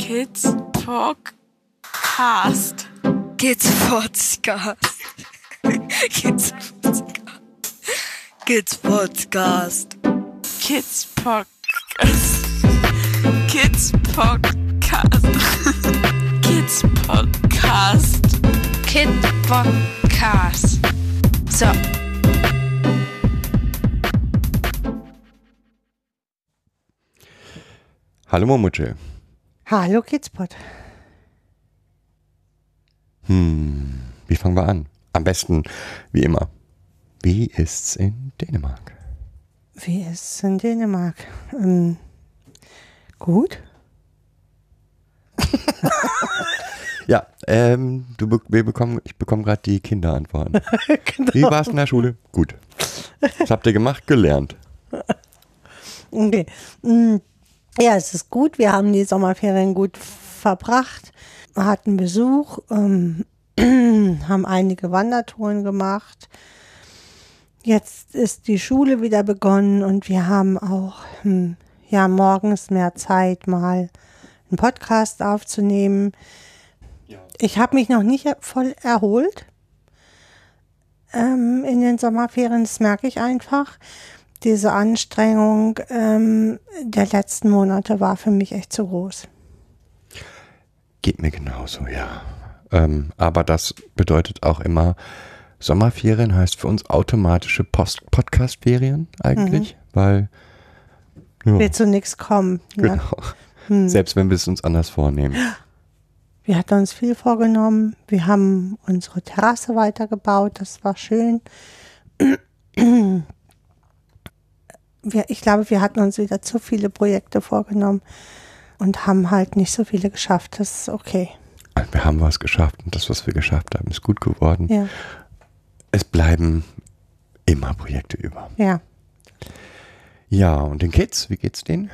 Kids Podcast. Kids Podcast. Kids Podcast. Kids Podcast. Kids Podcast. Kids Podcast. Kids Podcast. Kid Podcast. So. Hallo Momutsche. Hallo Kidspot. Hm, wie fangen wir an? Am besten, wie immer. Wie ist's in Dänemark? Wie ist es in Dänemark? Ähm, gut. Ja, ähm, du, be- wir bekommen, ich bekomme gerade die Kinderantworten. genau. Wie war's in der Schule? Gut. Was habt ihr gemacht? Gelernt. Okay. Ja, es ist gut. Wir haben die Sommerferien gut verbracht, hatten Besuch, ähm, haben einige Wandertouren gemacht. Jetzt ist die Schule wieder begonnen und wir haben auch hm, ja morgens mehr Zeit, mal einen Podcast aufzunehmen. Ich habe mich noch nicht voll erholt ähm, in den Sommerferien, das merke ich einfach. Diese Anstrengung ähm, der letzten Monate war für mich echt zu groß. Geht mir genauso, ja. Ähm, aber das bedeutet auch immer, Sommerferien heißt für uns automatische Podcast-Ferien eigentlich, weil ja, Wird zu nichts kommen. Ja. genau. Selbst wenn wir es uns anders vornehmen. Wir hatten uns viel vorgenommen. Wir haben unsere Terrasse weitergebaut. Das war schön. Wir, ich glaube, wir hatten uns wieder zu viele Projekte vorgenommen und haben halt nicht so viele geschafft. Das ist okay. Wir haben was geschafft und das, was wir geschafft haben, ist gut geworden. Ja, Es bleiben immer Projekte über. ja. Ja, und den Kids, wie geht's denen?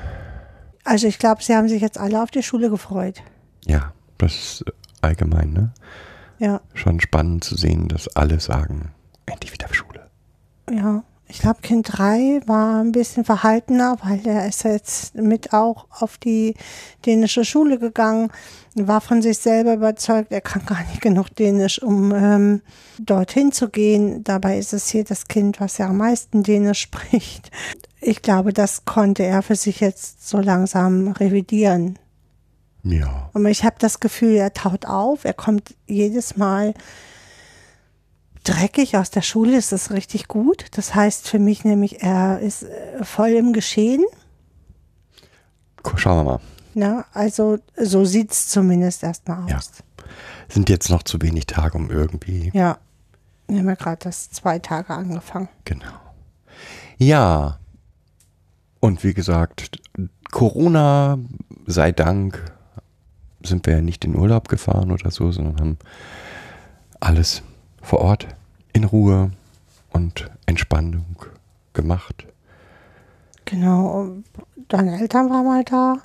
Also ich glaube, sie haben sich jetzt alle auf die Schule gefreut. Ja, das ist äh, allgemein, ne? Ja, Schon spannend zu sehen, dass alle sagen, endlich wieder Schule. ja. Ich glaube, Kind 3 war ein bisschen verhaltener, weil er ist jetzt mit auch auf die dänische Schule gegangen, war von sich selber überzeugt, er kann gar nicht genug Dänisch, um ähm, dorthin zu gehen. Dabei ist es hier das Kind, was ja am meisten Dänisch spricht. Ich glaube, das konnte er für sich jetzt so langsam revidieren. Ja. Aber ich habe das Gefühl, er taut auf, er kommt jedes Mal dreckig aus der Schule, ist das richtig gut. Das heißt für mich nämlich, er ist äh, voll im Geschehen. Schauen wir mal. Ne? Also so sieht's zumindest erstmal Ja. aus. Sind jetzt noch zu wenig Tage, um irgendwie. Ja. Wir haben ja gerade das zwei Tage angefangen. Genau. Ja. Und wie gesagt, Corona sei Dank sind wir ja nicht in Urlaub gefahren oder so, sondern haben alles vor Ort in Ruhe und Entspannung gemacht. Genau. Deine Eltern waren mal da.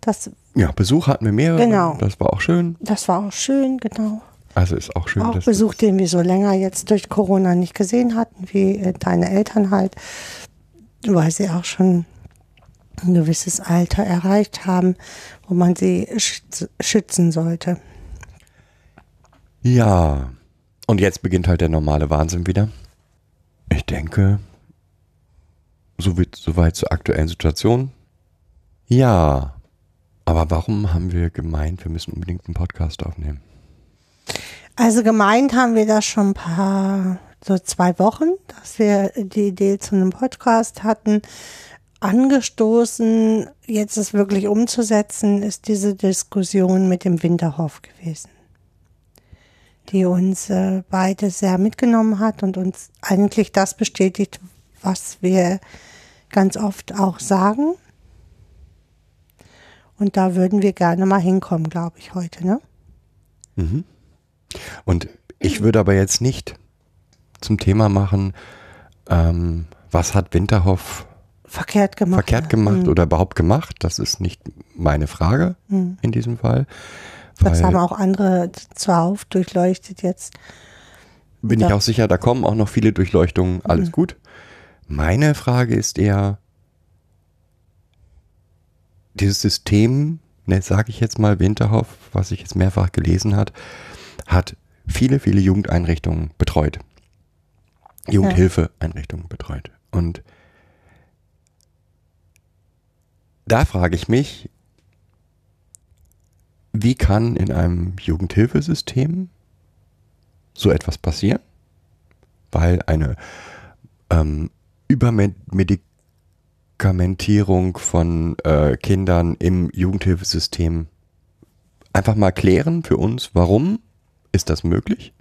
Das, Ja, Besuch hatten wir mehrere. Genau. Das war auch schön. das war auch schön, genau. Also ist auch schön, auch dass Besuch, den wir so länger jetzt durch Corona nicht gesehen hatten, wie äh, deine Eltern halt, weil sie auch schon ein gewisses Alter erreicht haben, wo man sie schütz- schützen sollte. Ja. Und jetzt beginnt halt der normale Wahnsinn wieder. Ich denke, so wird soweit zur aktuellen Situation. Ja. Aber warum haben wir gemeint, wir müssen unbedingt einen Podcast aufnehmen? Also gemeint haben wir das schon ein paar, so zwei Wochen, dass wir die Idee zu einem Podcast hatten. Angestoßen, jetzt es wirklich umzusetzen, ist diese Diskussion mit dem Winterhof gewesen, die uns äh, beide sehr mitgenommen hat und uns eigentlich das bestätigt, was wir ganz oft auch sagen. Und da würden wir gerne mal hinkommen, glaube ich, heute, ne? Und ich würde aber jetzt nicht zum Thema machen, ähm, was hat Winterhoff Verkehrt gemacht. verkehrt gemacht oder überhaupt gemacht. Das ist nicht meine Frage in diesem Fall. Das haben auch andere zuhauf durchleuchtet jetzt. Bin ich auch sicher, da kommen auch noch viele Durchleuchtungen, alles gut. Meine Frage ist eher, dieses System ne, sage ich jetzt mal, Winterhoff, was ich jetzt mehrfach gelesen hat, hat viele, viele Jugendeinrichtungen betreut. Jugendhilfeeinrichtungen betreut. Und da frage ich mich, wie kann in einem Jugendhilfesystem so etwas passieren? Weil eine ähm, Übermedikamentierung von äh, Kindern im Jugendhilfesystem einfach mal klären für uns, warum ist das möglich?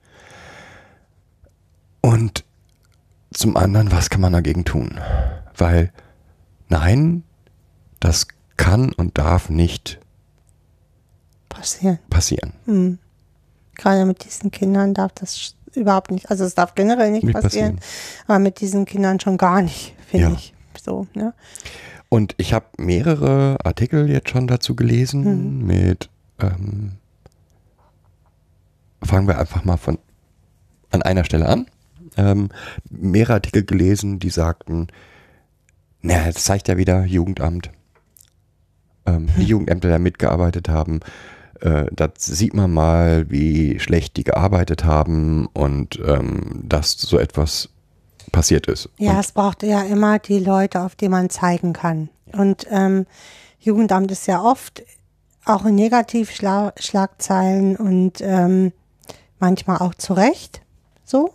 Und zum anderen, was kann man dagegen tun? Weil nein, das kann und darf nicht Passieren. passieren. Hm. Gerade mit diesen Kindern darf das überhaupt nicht, also es darf generell nicht, Nicht passieren, passieren. aber mit diesen Kindern schon gar nicht, finde Ja. ich. So, ne? Und ich habe mehrere Artikel jetzt schon dazu gelesen mit, ähm, fangen wir einfach mal von an einer Stelle an. Ähm, mehrere Artikel gelesen, die sagten, naja, das zeigt ja wieder Jugendamt. Ähm, Die Jugendämter, die da mitgearbeitet haben, äh, da sieht man mal, wie schlecht die gearbeitet haben und ähm, dass so etwas passiert ist. Ja, Und es braucht ja immer die Leute, auf die man zeigen kann. Und ähm, Jugendamt ist ja oft auch in Negativschlagzeilen und ähm, manchmal auch zu Recht so.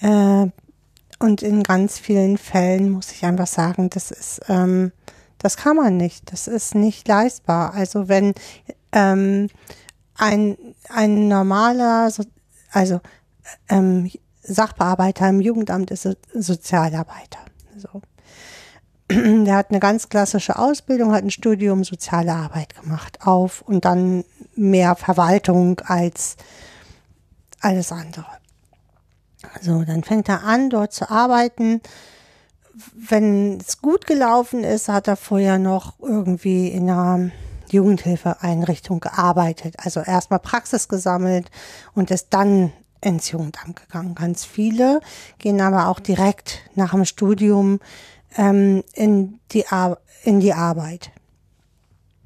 Äh, und in ganz vielen Fällen muss ich einfach sagen, das ist, ähm, das kann man nicht. Das ist nicht leistbar. Also wenn ähm, ein, ein normaler, so, also ähm, Sachbearbeiter im Jugendamt ist so- Sozialarbeiter. So. Der hat eine ganz klassische Ausbildung, hat ein Studium Soziale Arbeit gemacht auf und dann mehr Verwaltung als alles andere. So, dann fängt er an, dort zu arbeiten. Wenn es gut gelaufen ist, hat er vorher noch irgendwie in einer Jugendhilfeeinrichtung gearbeitet. Also erstmal Praxis gesammelt und ist dann ins Jugendamt gegangen. Ganz viele gehen aber auch direkt nach dem Studium ähm, in, die in die Arbeit.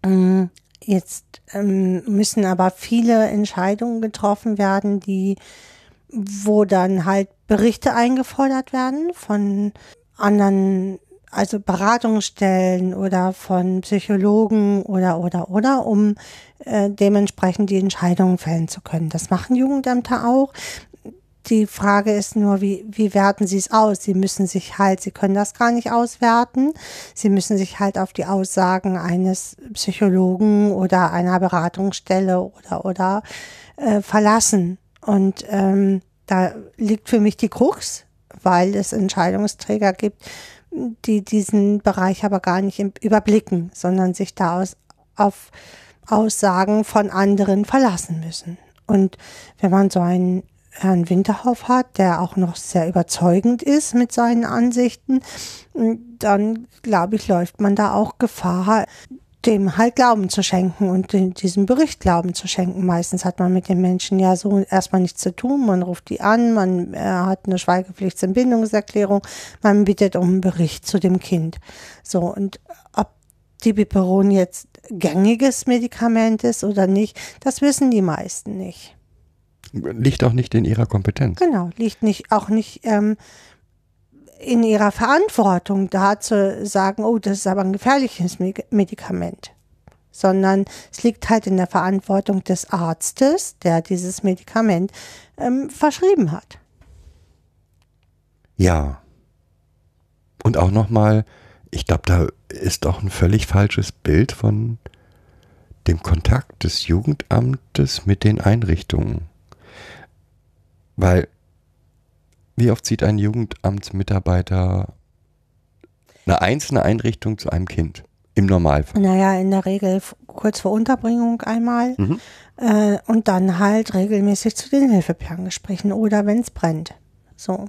Mm, Jetzt ähm, müssen aber viele Entscheidungen getroffen werden, die wo dann halt Berichte eingefordert werden von anderen, also Beratungsstellen oder von Psychologen oder oder oder, um äh, dementsprechend die Entscheidungen fällen zu können. Das machen Jugendämter auch. Die Frage ist nur, wie, wie werten sie es aus? Sie müssen sich halt, sie können das gar nicht auswerten. Sie müssen sich halt auf die Aussagen eines Psychologen oder einer Beratungsstelle oder, oder äh, verlassen. Und ähm, da liegt für mich die Krux, weil es Entscheidungsträger gibt, die diesen Bereich aber gar nicht überblicken, sondern sich da aus, auf Aussagen von anderen verlassen müssen. Und wenn man so einen Herrn Winterhoff hat, der auch noch sehr überzeugend ist mit seinen Ansichten, dann glaube ich, läuft man da auch Gefahr, dem halt Glauben zu schenken und diesem Bericht Glauben zu schenken. Meistens hat man mit den Menschen ja so erstmal nichts zu tun. Man ruft die an, man äh, hat eine Schweigepflichtsentbindungserklärung, man bittet um einen Bericht zu dem Kind. So, und ob die Biperon jetzt gängiges Medikament ist oder nicht, das wissen die meisten nicht. liegt auch nicht in ihrer Kompetenz. Genau, liegt nicht auch nicht ähm, in ihrer Verantwortung, da zu sagen, oh, das ist aber ein gefährliches Me- Medikament, sondern es liegt halt in der Verantwortung des Arztes, der dieses Medikament ähm, verschrieben hat. Ja. Und auch nochmal, ich glaube, da ist auch ein völlig falsches Bild von dem Kontakt des Jugendamtes mit den Einrichtungen. Weil, wie oft sieht ein Jugendamtsmitarbeiter eine einzelne Einrichtung zu einem Kind? Im Normalfall. Naja, in der Regel kurz vor Unterbringung einmal Mhm. äh, und dann halt regelmäßig zu den Hilfeplangesprächen oder wenn es brennt. So.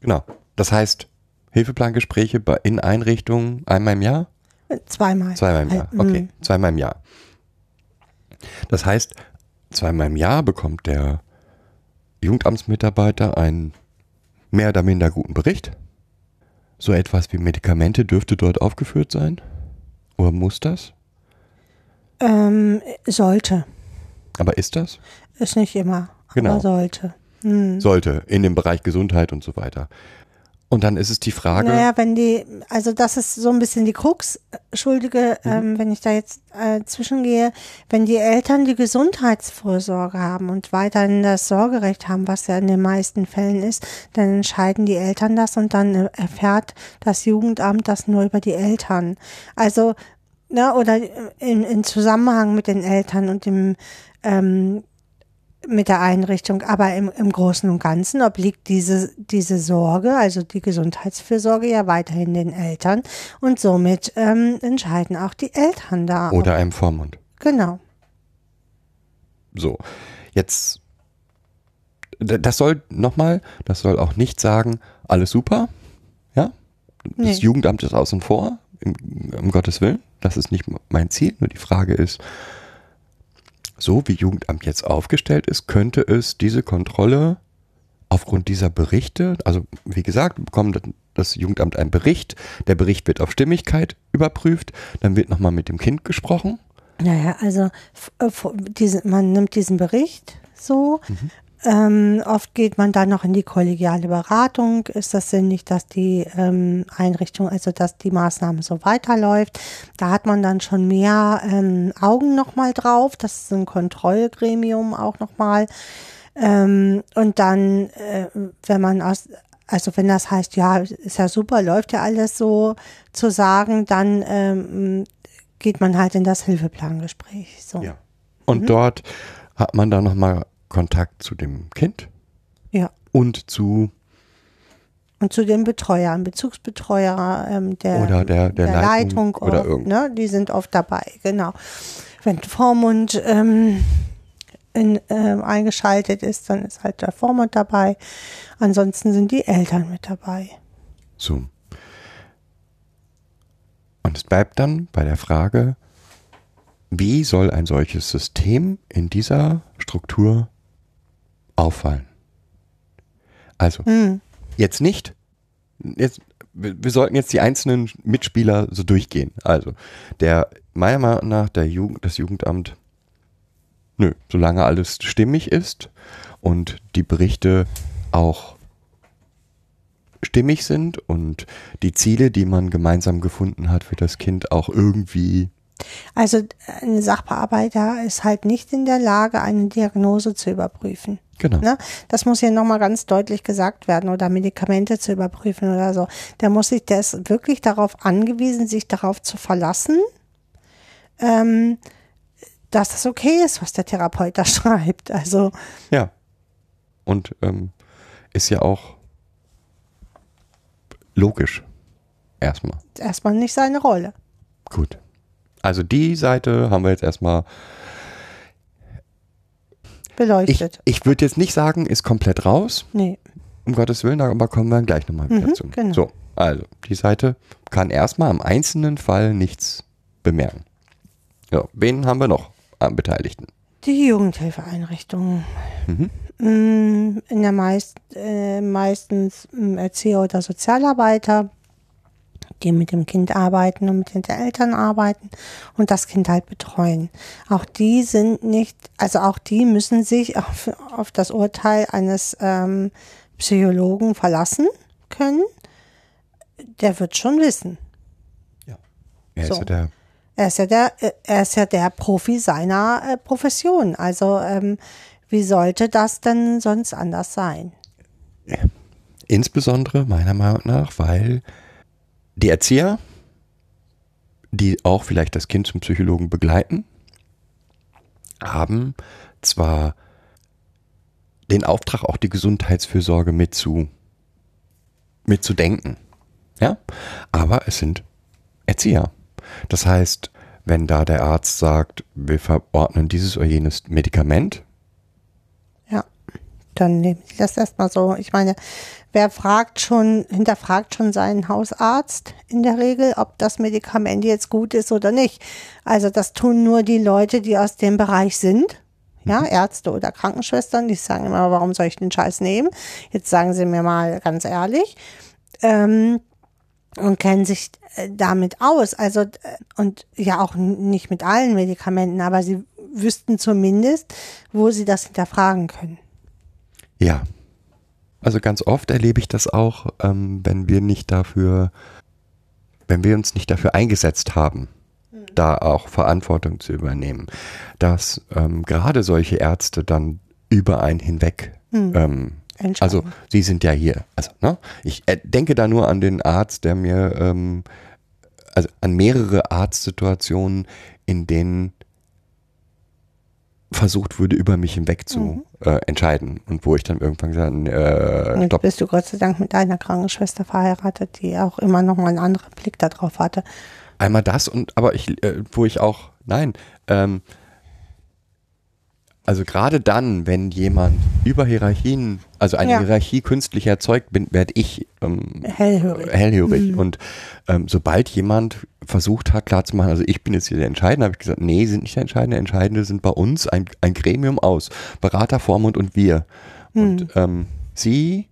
Genau. Das heißt, Hilfeplangespräche in Einrichtungen einmal im Jahr? Zweimal. Zweimal im Jahr. Äh, Okay, mm. zweimal im Jahr. Das heißt, zweimal im Jahr bekommt der Jugendamtsmitarbeiter einen mehr oder minder guten Bericht. So etwas wie Medikamente dürfte dort aufgeführt sein. Oder muss das? Ähm, sollte. Aber ist das? Ist nicht immer. Genau. Aber sollte. Hm. Sollte, in dem Bereich Gesundheit und so weiter. Und dann ist es die Frage, Naja, wenn die, also das ist so ein bisschen die Krux, Schuldige, Mhm. ähm, wenn ich da jetzt äh, zwischengehe, wenn die Eltern die Gesundheitsvorsorge haben und weiterhin das Sorgerecht haben, was ja in den meisten Fällen ist, dann entscheiden die Eltern das und dann äh, erfährt das Jugendamt das nur über die Eltern. Also, ne, oder in, in Zusammenhang mit den Eltern und dem ähm, mit der Einrichtung, aber im, im Großen und Ganzen obliegt diese, diese Sorge, also die Gesundheitsfürsorge ja weiterhin den Eltern und somit ähm, entscheiden auch die Eltern da. oder einem Vormund. Genau. So, jetzt, das soll nochmal, das soll auch nicht sagen, alles super, ja? Das Nee. Jugendamt ist außen vor, im, um Gottes Willen, das ist nicht mein Ziel, nur die Frage ist, so wie Jugendamt jetzt aufgestellt ist, könnte es diese Kontrolle aufgrund dieser Berichte, also wie gesagt, bekommt das Jugendamt einen Bericht, der Bericht wird auf Stimmigkeit überprüft, dann wird nochmal mit dem Kind gesprochen, Naja, also äh, f- diese, man nimmt diesen Bericht so. Mhm. Ähm, oft geht man dann noch in die kollegiale Beratung. Ist das sinnig, dass die ähm, Einrichtung, also dass die Maßnahme so weiterläuft? Da hat man dann schon mehr ähm, Augen nochmal drauf. Das ist ein Kontrollgremium auch nochmal. Ähm, und dann, äh, wenn man aus, also wenn das heißt, ja, ist ja super, läuft ja alles so zu sagen, dann ähm, geht man halt in das Hilfeplangespräch. So. Ja. Und dort hat man dann nochmal Kontakt zu dem Kind ja. und zu Und zu den Betreuern, Bezugsbetreuer ähm, der, Oder der- der Leitung Leitung, oder oft, ne, die sind oft dabei, genau. Wenn Vormund ähm, in, ähm, eingeschaltet ist, dann ist halt der Vormund dabei. Ansonsten sind die Eltern mit dabei. so. Und es bleibt dann bei der Frage, wie soll ein solches System in dieser Struktur auffallen? Also, Hm. jetzt nicht, jetzt, wir, wir sollten jetzt die einzelnen Mitspieler so durchgehen. Also, der, meiner Meinung nach, der Jugend, das Jugendamt, nö, solange alles stimmig ist und die Berichte auch stimmig sind und die Ziele, die man gemeinsam gefunden hat für das Kind, auch irgendwie, Also ein Sachbearbeiter ist halt nicht in der Lage, eine Diagnose zu überprüfen. Genau. Ne? Das muss hier nochmal ganz deutlich gesagt werden oder Medikamente zu überprüfen oder so. Der muss sich, der ist wirklich darauf angewiesen, sich darauf zu verlassen, ähm, dass das okay ist, was der Therapeut da schreibt. Also Ja. Und ähm, ist ja auch logisch. Erstmal. erstmal nicht seine Rolle. Gut. Also die Seite haben wir jetzt erstmal. Ich, Beleuchtet. ich würde jetzt nicht sagen, ist komplett raus, nee. um Gottes Willen, aber kommen wir gleich nochmal wieder Mhm, zu. genau. So, also die Seite kann erstmal am einzelnen Fall nichts bemerken. Ja, wen haben wir noch am Beteiligten? Die Jugendhilfeeinrichtungen. Mhm. Mm, In der meist, äh, meistens mm, Erzieher oder Sozialarbeiter, die mit dem Kind arbeiten und mit den Eltern arbeiten und das Kind halt betreuen. Auch die sind nicht, also auch die müssen sich auf, auf das Urteil eines ähm, Psychologen verlassen können. Der wird schon wissen. Er ist So. ja der Er ist ja der, er ist ja der Profi seiner äh, Profession. Also ähm, wie sollte das denn sonst anders sein? Insbesondere meiner Meinung nach, weil die Erzieher, die auch vielleicht das Kind zum Psychologen begleiten, haben zwar den Auftrag, auch die Gesundheitsfürsorge mitzu, mitzudenken. Ja, aber es sind Erzieher. Das heißt, wenn da der Arzt sagt, wir verordnen dieses oder jenes Medikament, Ja, dann nehmen Sie das erstmal so. Ich meine, wer fragt schon, hinterfragt schon seinen Hausarzt in der Regel, ob das Medikament jetzt gut ist oder nicht. Also das tun nur die Leute, die aus dem Bereich sind. Ja, Ärzte oder Krankenschwestern, die sagen immer, warum soll ich den Scheiß nehmen? Jetzt sagen Sie mir mal ganz ehrlich. Ähm, und kennen sich äh, damit aus. Also, äh, und ja auch nicht mit allen Medikamenten, aber sie wüssten zumindest, wo sie das hinterfragen können. Ja. Also ganz oft erlebe ich das auch, ähm, wenn wir nicht dafür, wenn wir uns nicht dafür eingesetzt haben, da auch Verantwortung zu übernehmen, dass ähm, gerade solche Ärzte dann über einen hinweg ähm, Entscheiden. also Sie sind ja hier. Also, ne? Ich äh, denke da nur an den Arzt, der mir, ähm, also an mehrere Arztsituationen, in denen versucht wurde, über mich hinweg zu äh, entscheiden. Und wo ich dann irgendwann gesagt habe, äh, Jetzt stopp. bist du Gott sei Dank mit deiner Krankenschwester verheiratet, die auch immer noch mal einen anderen Blick darauf hatte. Einmal das und aber ich, äh, wo ich auch, nein, ähm, also gerade dann, wenn jemand über Hierarchien, also eine Ja. Hierarchie künstlich erzeugt, bin, werde ich ähm, Hellhörig. hellhörig. Und ähm, sobald jemand versucht hat, klarzumachen, also ich bin jetzt hier der Entscheidende, habe ich gesagt, nee, sind nicht der Entscheidende. Entscheidende sind bei uns ein, ein Gremium aus Berater, Vormund und wir. Und ähm, sie,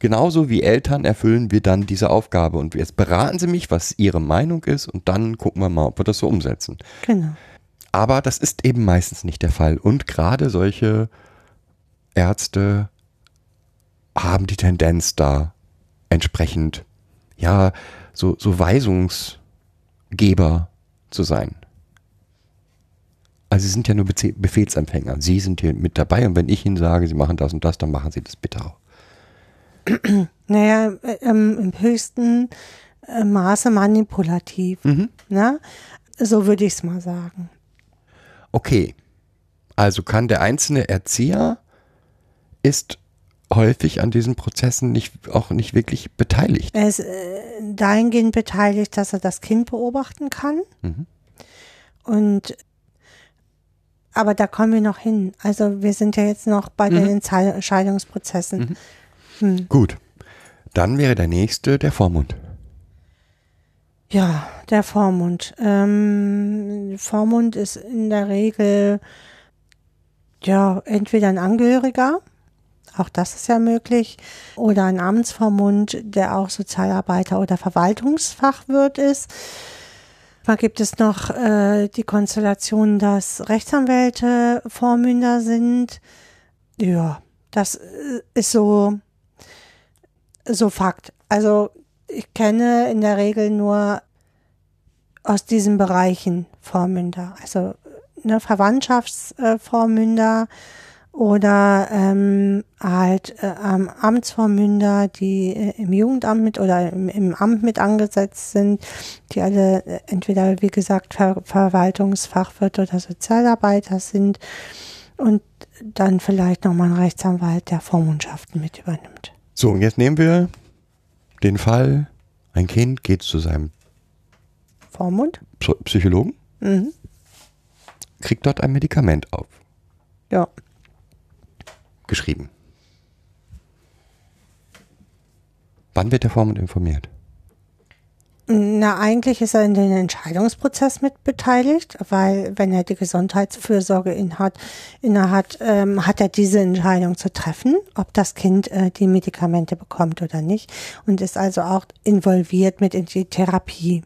genauso wie Eltern, erfüllen wir dann diese Aufgabe. Und jetzt beraten sie mich, was ihre Meinung ist, und dann gucken wir mal, ob wir das so umsetzen. Genau. Aber das ist eben meistens nicht der Fall. Und gerade solche Ärzte haben die Tendenz da entsprechend, ja, so, so Weisungsgeber zu sein. Also sie sind ja nur Befehlsempfänger. Sie sind hier mit dabei und wenn ich ihnen sage, sie machen das und das, dann machen sie das bitte auch. Naja, äh, ähm, im höchsten äh, Maße manipulativ. Ne? So würde ich es mal sagen. Okay. Also kann der einzelne Erzieher ist häufig an diesen Prozessen nicht, auch nicht wirklich beteiligt. Er ist äh, dahingehend beteiligt, dass er das Kind beobachten kann. Und aber da kommen wir noch hin. Also wir sind ja jetzt noch bei den Entschei- Entscheidungsprozessen. Gut. Dann wäre der nächste der Vormund. Ja, der Vormund. Ähm, Vormund ist in der Regel ja entweder ein Angehöriger, auch das ist ja möglich, oder ein Amtsvormund, der auch Sozialarbeiter oder Verwaltungsfachwirt ist. Da gibt es noch äh, die Konstellation, dass Rechtsanwälte Vormünder sind. Ja, das äh, ist so, so Fakt. Also ich kenne in der Regel nur aus diesen Bereichen Vormünder. Also ne, Verwandtschaftsvormünder oder ähm, halt äh, ähm, Amtsvormünder, die äh, im Jugendamt mit oder im, im Amt mit angesetzt sind, die alle äh, entweder, wie gesagt, Ver Verwaltungsfachwirt oder Sozialarbeiter sind und dann vielleicht nochmal ein Rechtsanwalt, der Vormundschaften mit übernimmt. So, und jetzt nehmen wir den Fall, ein Kind geht zu seinem Vormund? Psy- Psychologen, Mhm. kriegt dort ein Medikament Ja. aufgeschrieben. Wann wird der Vormund informiert? Na, eigentlich ist er in den Entscheidungsprozess mit beteiligt, weil wenn er die Gesundheitsfürsorge inhat, innehat, ähm, hat er diese Entscheidung zu treffen, ob das Kind äh, die Medikamente bekommt oder nicht und ist also auch involviert mit in die Therapie.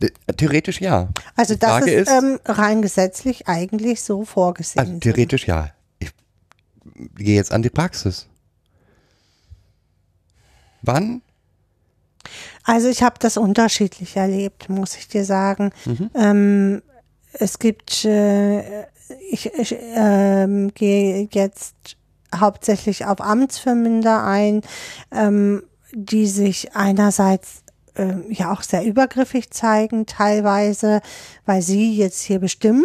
Äh, Theoretisch ja. Also Die das Frage ist, ist- ähm, rein gesetzlich eigentlich so vorgesehen. Also theoretisch ja. Ich gehe jetzt an die Praxis. Wann? Also ich habe das unterschiedlich erlebt, muss ich dir sagen. Ähm, es gibt, äh, ich, ich ähm, gehe jetzt hauptsächlich auf Amtsvermünder ein, ähm, die sich einerseits ähm, ja auch sehr übergriffig zeigen, teilweise, weil sie jetzt hier bestimmen,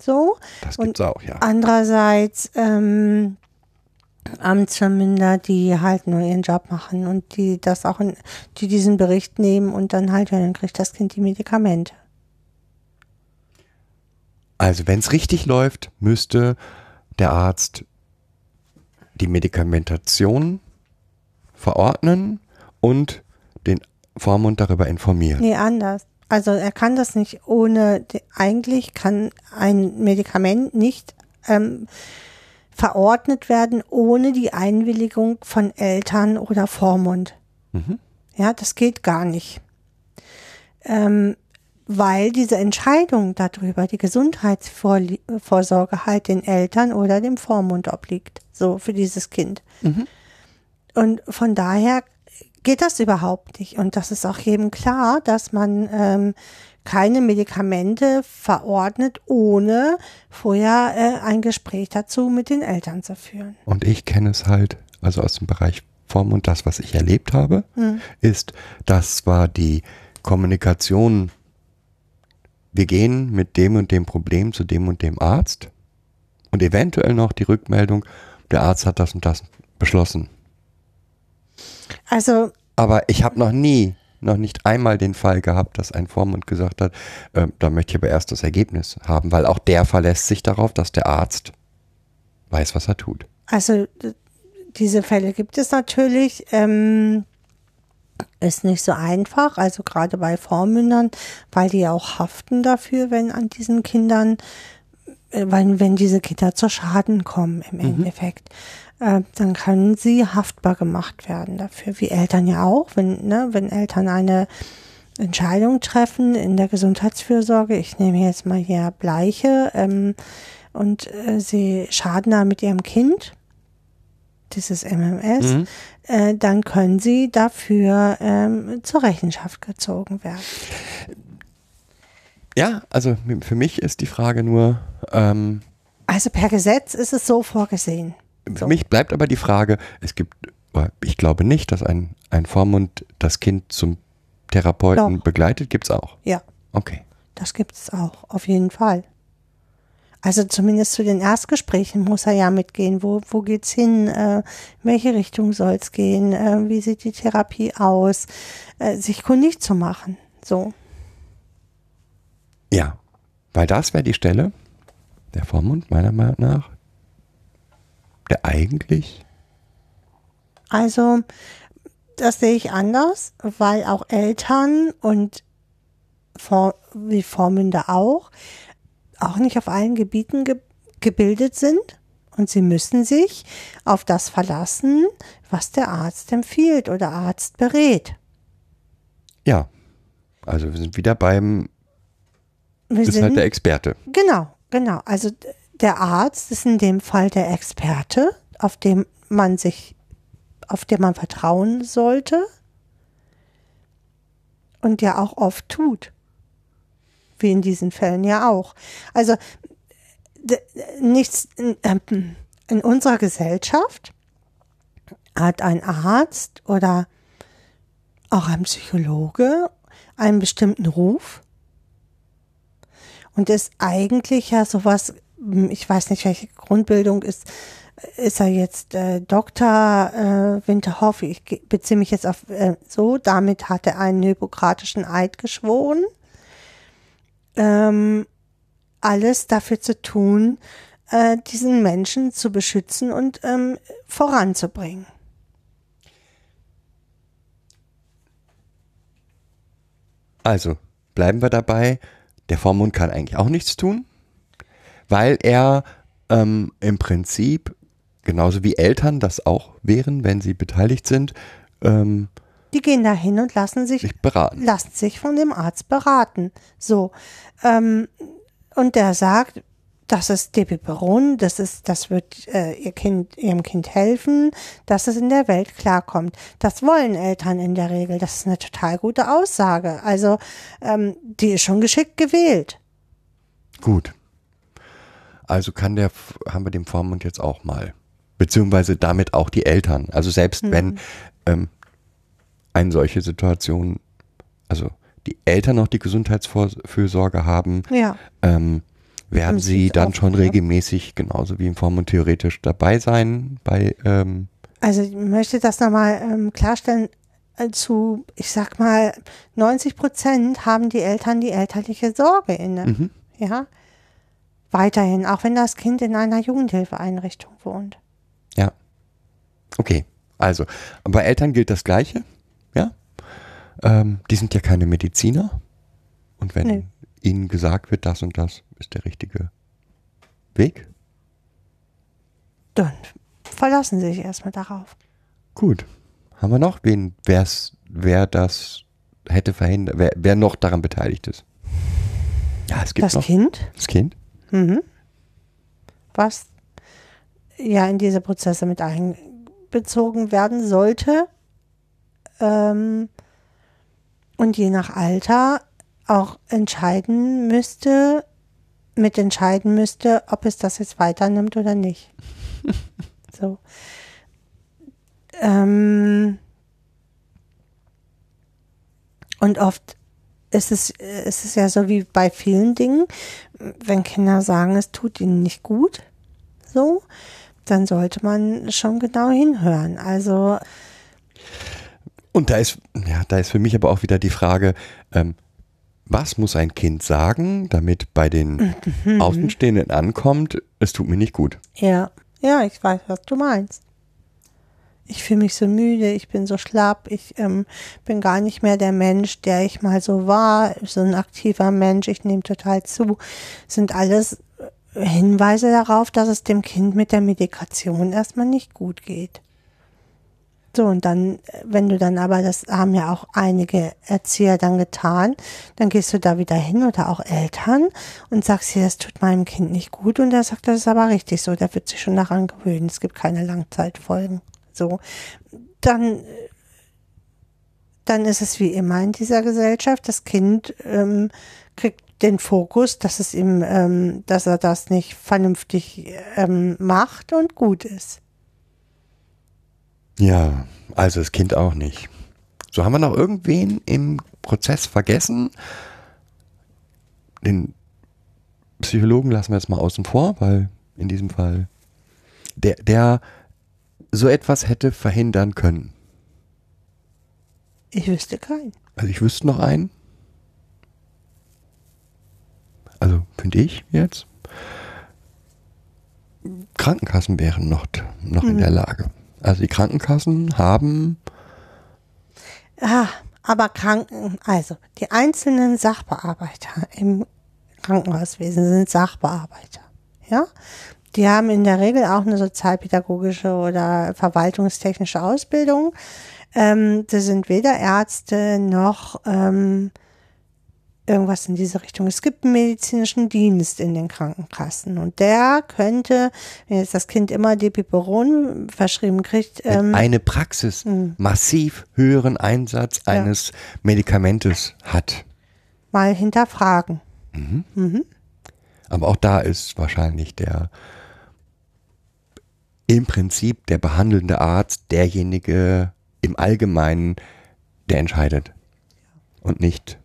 so. Das Und gibt's auch, ja. Andererseits ähm, Amtsvermünder, die halt nur ihren Job machen und die das auch in, die diesen Bericht nehmen und dann halt, ja, dann kriegt das Kind die Medikamente. Also wenn es richtig läuft, müsste der Arzt die Medikamentation verordnen und den Vormund darüber informieren. Nee, anders. Also er kann das nicht ohne, eigentlich kann ein Medikament nicht ähm, verordnet werden ohne die Einwilligung von Eltern oder Vormund. Mhm. Ja, das geht gar nicht. Ähm, weil diese Entscheidung darüber, die Gesundheitsvorsorge halt den Eltern oder dem Vormund obliegt, so für dieses Kind. Und von daher geht das überhaupt nicht. Und das ist auch jedem klar, dass man ähm, keine Medikamente verordnet, ohne vorher äh, ein Gespräch dazu mit den Eltern zu führen. Und ich kenne es halt, also aus dem Bereich Vormund, das, was ich erlebt habe, ist, das war die Kommunikation. Wir gehen mit dem und dem Problem zu dem und dem Arzt und eventuell noch die Rückmeldung, der Arzt hat das und das beschlossen. Also Aber ich habe noch nie, noch nicht einmal den Fall gehabt, dass ein Vormund gesagt hat, äh, da möchte ich aber erst das Ergebnis haben, weil auch der verlässt sich darauf, dass der Arzt weiß, was er tut. Also diese Fälle gibt es natürlich. Ähm, ist nicht so einfach, also gerade bei Vormündern, weil die auch haften dafür, wenn an diesen Kindern, äh, wenn, wenn diese Kinder zu Schaden kommen im Endeffekt. Äh, dann können sie haftbar gemacht werden dafür, wie Eltern ja auch, wenn, ne, wenn Eltern eine Entscheidung treffen in der Gesundheitsfürsorge, ich nehme jetzt mal hier Bleiche, ähm, und äh, sie schaden da mit ihrem Kind, dieses MMS, äh, dann können sie dafür ähm, zur Rechenschaft gezogen werden. Ja, also für mich ist die Frage nur, ähm, Also per Gesetz ist es so vorgesehen. Für So. mich bleibt aber die Frage, es gibt, ich glaube nicht, dass ein, ein Vormund das Kind zum Therapeuten Doch. begleitet, gibt's auch. Ja, Okay. das gibt es auch, auf jeden Fall. Also zumindest zu den Erstgesprächen muss er ja mitgehen. Wo, wo geht's hin? Äh, welche Richtung soll's gehen? Äh, wie sieht die Therapie aus? Äh, sich kundig zu machen. So. Ja, weil das wäre die Stelle, der Vormund meiner Meinung nach, der eigentlich, Also, das sehe ich anders, weil auch Eltern und Vor wie Vormünder auch, auch nicht auf allen Gebieten ge gebildet sind. Und sie müssen sich auf das verlassen, was der Arzt empfiehlt oder Arzt berät. ja, also wir sind wieder beim, Wir ist halt der Experte. Genau, genau. Also der Arzt ist in dem Fall der Experte, auf dem man sich, auf dem man vertrauen sollte und der auch oft tut. Wie in diesen Fällen ja auch. Also nichts in, ähm, in unserer Gesellschaft hat ein Arzt oder auch ein Psychologe einen bestimmten Ruf und ist eigentlich ja sowas, ich weiß nicht, welche Grundbildung ist, ist er jetzt äh, Dr. Äh, Winterhoff, ich beziehe mich jetzt auf äh, so, damit hat er einen hippokratischen Eid geschworen, ähm, alles dafür zu tun, äh, diesen Menschen zu beschützen und ähm, voranzubringen. Also, bleiben wir dabei, der Vormund kann eigentlich auch nichts tun, weil er ähm, im Prinzip, genauso wie Eltern das auch wären, wenn sie beteiligt sind, ähm, Die gehen da hin und lassen sich sich beraten. lassen sich von dem Arzt beraten. So. Ähm, und der sagt, das ist Debiperon, das ist, das wird äh, ihr Kind, ihrem Kind helfen, dass es in der Welt klarkommt. Das wollen Eltern in der Regel. Das ist eine total gute Aussage. Also, ähm, die ist schon geschickt gewählt. Gut. Also kann der, haben wir dem Vormund jetzt auch mal. Beziehungsweise damit auch die Eltern. Also selbst wenn ähm, eine solche Situation, also die Eltern noch die Gesundheitsfürsorge haben, Ja. ähm, werden sie dann schon ja. regelmäßig, genauso wie im Vormund theoretisch, dabei sein bei, ähm, Also ich möchte das nochmal ähm, klarstellen. Zu, ich sag mal, 90 Prozent haben die Eltern die elterliche Sorge inne. Mhm. Ja. Weiterhin, auch wenn das Kind in einer Jugendhilfeeinrichtung wohnt. ja. Okay, also, bei Eltern gilt das Gleiche, ja. Ähm, die sind ja keine Mediziner. Und wenn Nee. ihnen gesagt wird, das und das ist der richtige Weg, dann verlassen sie sich erstmal darauf. Gut. Haben wir noch? Wen, wer's, wer das hätte verhindert, wer, wer noch daran beteiligt ist? Ja, es gibt Das noch Kind, das Kind. Mhm. was ja in diese Prozesse mit einbezogen werden sollte ähm, und je nach Alter auch entscheiden müsste, mitentscheiden müsste, ob es das jetzt weiternimmt oder nicht. so. Ähm, und oft ist es, ist es ja so wie bei vielen Dingen, wenn Kinder sagen, es tut ihnen nicht gut, so, dann sollte man schon genau hinhören. Also, Und da ist, ja, da ist für mich aber auch wieder die Frage, ähm, was muss ein Kind sagen, damit bei den Außenstehenden ankommt, es tut mir nicht gut. ja, ja, ich weiß, was du meinst. Ich fühle mich so müde, ich bin so schlapp, ich ähm, bin gar nicht mehr der Mensch, der ich mal so war, so ein aktiver Mensch, ich nehme total zu. Sind alles äh, Hinweise darauf, dass es dem Kind mit der Medikation erstmal nicht gut geht. So, und dann, äh, wenn du dann aber, das haben ja auch einige Erzieher dann getan, dann gehst du da wieder hin oder auch Eltern und sagst hier, das tut meinem Kind nicht gut und er sagt, das ist aber richtig so, der wird sich schon daran gewöhnen, es gibt keine Langzeitfolgen. So, dann, dann ist es wie immer in dieser Gesellschaft, das Kind ähm, kriegt den Fokus, dass es ihm, ähm, dass er das nicht vernünftig ähm, macht und gut ist. Ja, also das Kind auch nicht. So haben wir noch irgendwen im Prozess vergessen. Den Psychologen lassen wir jetzt mal außen vor, weil in diesem Fall der, der so etwas hätte verhindern können. Ich wüsste keinen. Also ich wüsste noch einen. Also finde ich jetzt. Krankenkassen wären noch, noch in der Lage. Also die Krankenkassen haben Ah, aber Kranken, also die einzelnen Sachbearbeiter im Krankenhauswesen sind Sachbearbeiter. Ja, die haben in der Regel auch eine sozialpädagogische oder verwaltungstechnische Ausbildung. Ähm, das sind weder Ärzte noch ähm, irgendwas in diese Richtung. Es gibt einen medizinischen Dienst in den Krankenkassen und der könnte, wenn jetzt das Kind immer Depiperon verschrieben kriegt, ähm, eine Praxis massiv höheren Einsatz Ja. eines Medikamentes hat. mal hinterfragen. Aber auch da ist wahrscheinlich der im Prinzip der behandelnde Arzt derjenige im Allgemeinen, der entscheidet. Und nicht.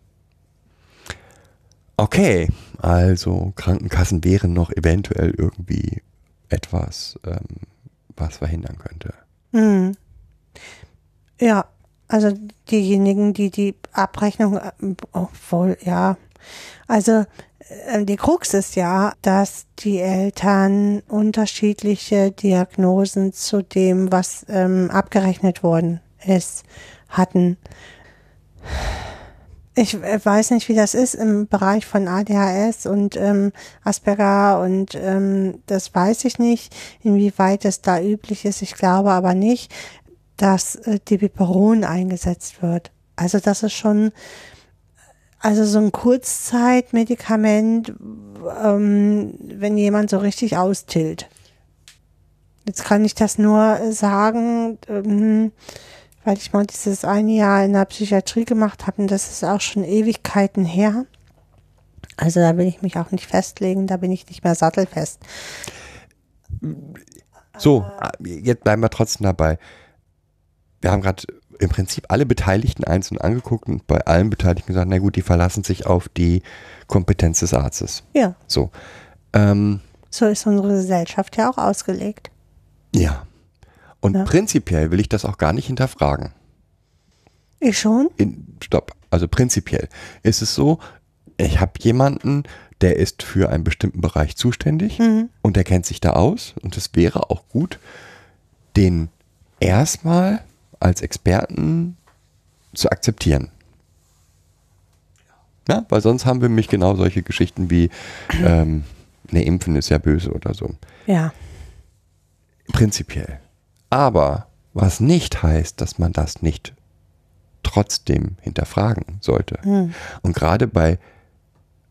Okay, also Krankenkassen wären noch eventuell irgendwie etwas, ähm, was verhindern könnte. Mhm. Ja, also diejenigen, die die Abrechnung, äh, obwohl, ja, also die Krux ist ja, dass die Eltern unterschiedliche Diagnosen zu dem, was ähm, abgerechnet worden ist, hatten. Ich äh, weiß nicht, wie das ist im Bereich von ADHS und ähm, Asperger und ähm, das weiß ich nicht, inwieweit es da üblich ist. Ich glaube aber nicht, dass äh, Dibiperon eingesetzt wird. Also das ist schon, also so ein Kurzzeitmedikament, ähm, wenn jemand so richtig austillt. Jetzt kann ich das nur sagen, ähm, weil ich mal dieses eine Jahr in der Psychiatrie gemacht habe und das ist auch schon Ewigkeiten her. Also da will ich mich auch nicht festlegen, da bin ich nicht mehr sattelfest. So, jetzt bleiben wir trotzdem dabei. Wir haben gerade im Prinzip alle Beteiligten einzeln angeguckt und bei allen Beteiligten gesagt, na gut, die verlassen sich auf die Kompetenz des Arztes. Ja, So. Ähm, so ist unsere Gesellschaft ja auch ausgelegt. ja. Und Ja. prinzipiell will ich das auch gar nicht hinterfragen. Ich schon? In, stopp. Also prinzipiell ist es so, ich habe jemanden, der ist für einen bestimmten Bereich zuständig und der kennt sich da aus und es wäre auch gut, den erstmal als Experten zu akzeptieren. Ja, weil sonst haben wir nämlich genau solche Geschichten wie, ähm, ne, Impfen ist ja böse oder so. Ja. Prinzipiell. Aber was nicht heißt, dass man das nicht trotzdem hinterfragen sollte. Und gerade bei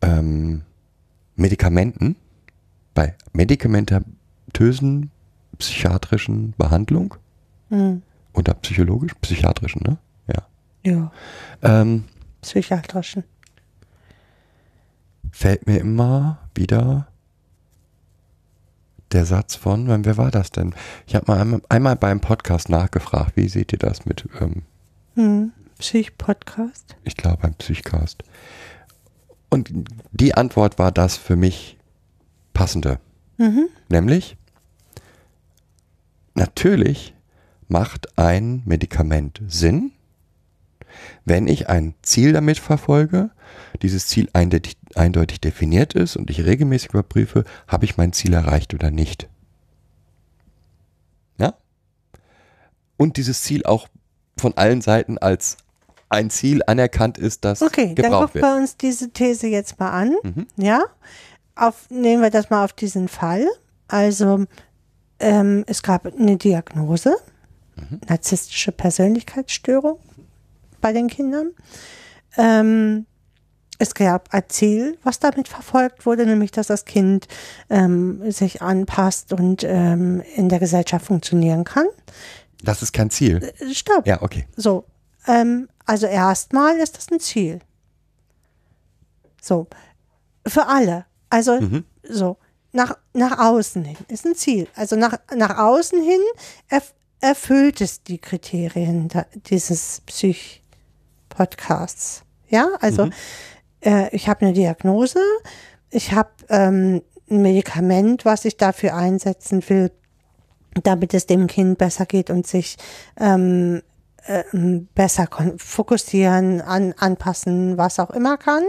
ähm, Medikamenten, bei medikamentösen psychiatrischen Behandlung oder psychologisch, psychiatrischen, ne? Ja. Ja, Ähm, psychiatrischen. fällt mir immer wieder der Satz von, wer war das denn? Ich habe mal einmal, einmal beim Podcast nachgefragt, wie seht ihr das mit, ähm, Hm. Psych-Podcast. ich glaube beim Psychcast. Und die Antwort war das für mich passende. Nämlich, natürlich macht ein Medikament Sinn, wenn ich ein Ziel damit verfolge, dieses Ziel eindeutig, eindeutig definiert ist und ich regelmäßig überprüfe, habe ich mein Ziel erreicht oder nicht. Ja? Und dieses Ziel auch von allen Seiten als ein Ziel anerkannt ist, das Okay, dann gebraucht gucken wird. wir uns diese These jetzt mal an. Mhm. Ja, auf, nehmen wir das mal auf diesen Fall. Also ähm, es gab eine Diagnose, Mhm. narzisstische Persönlichkeitsstörung bei den Kindern. Ähm, es gab ein Ziel, was damit verfolgt wurde, nämlich dass das Kind ähm, sich anpasst und ähm, in der Gesellschaft funktionieren kann. Das ist kein Ziel. Äh, Stopp. Ja, okay. So, ähm, also erstmal ist das ein Ziel. So, für alle. Also, so, nach, nach außen hin ist ein Ziel. Also nach, nach außen hin erfüllt es die Kriterien dieses Psych-Podcasts. Ja, also äh, ich habe eine Diagnose, ich habe ähm, ein Medikament, was ich dafür einsetzen will, damit es dem Kind besser geht und sich ähm, ähm, besser fokussieren, an, anpassen, was auch immer kann.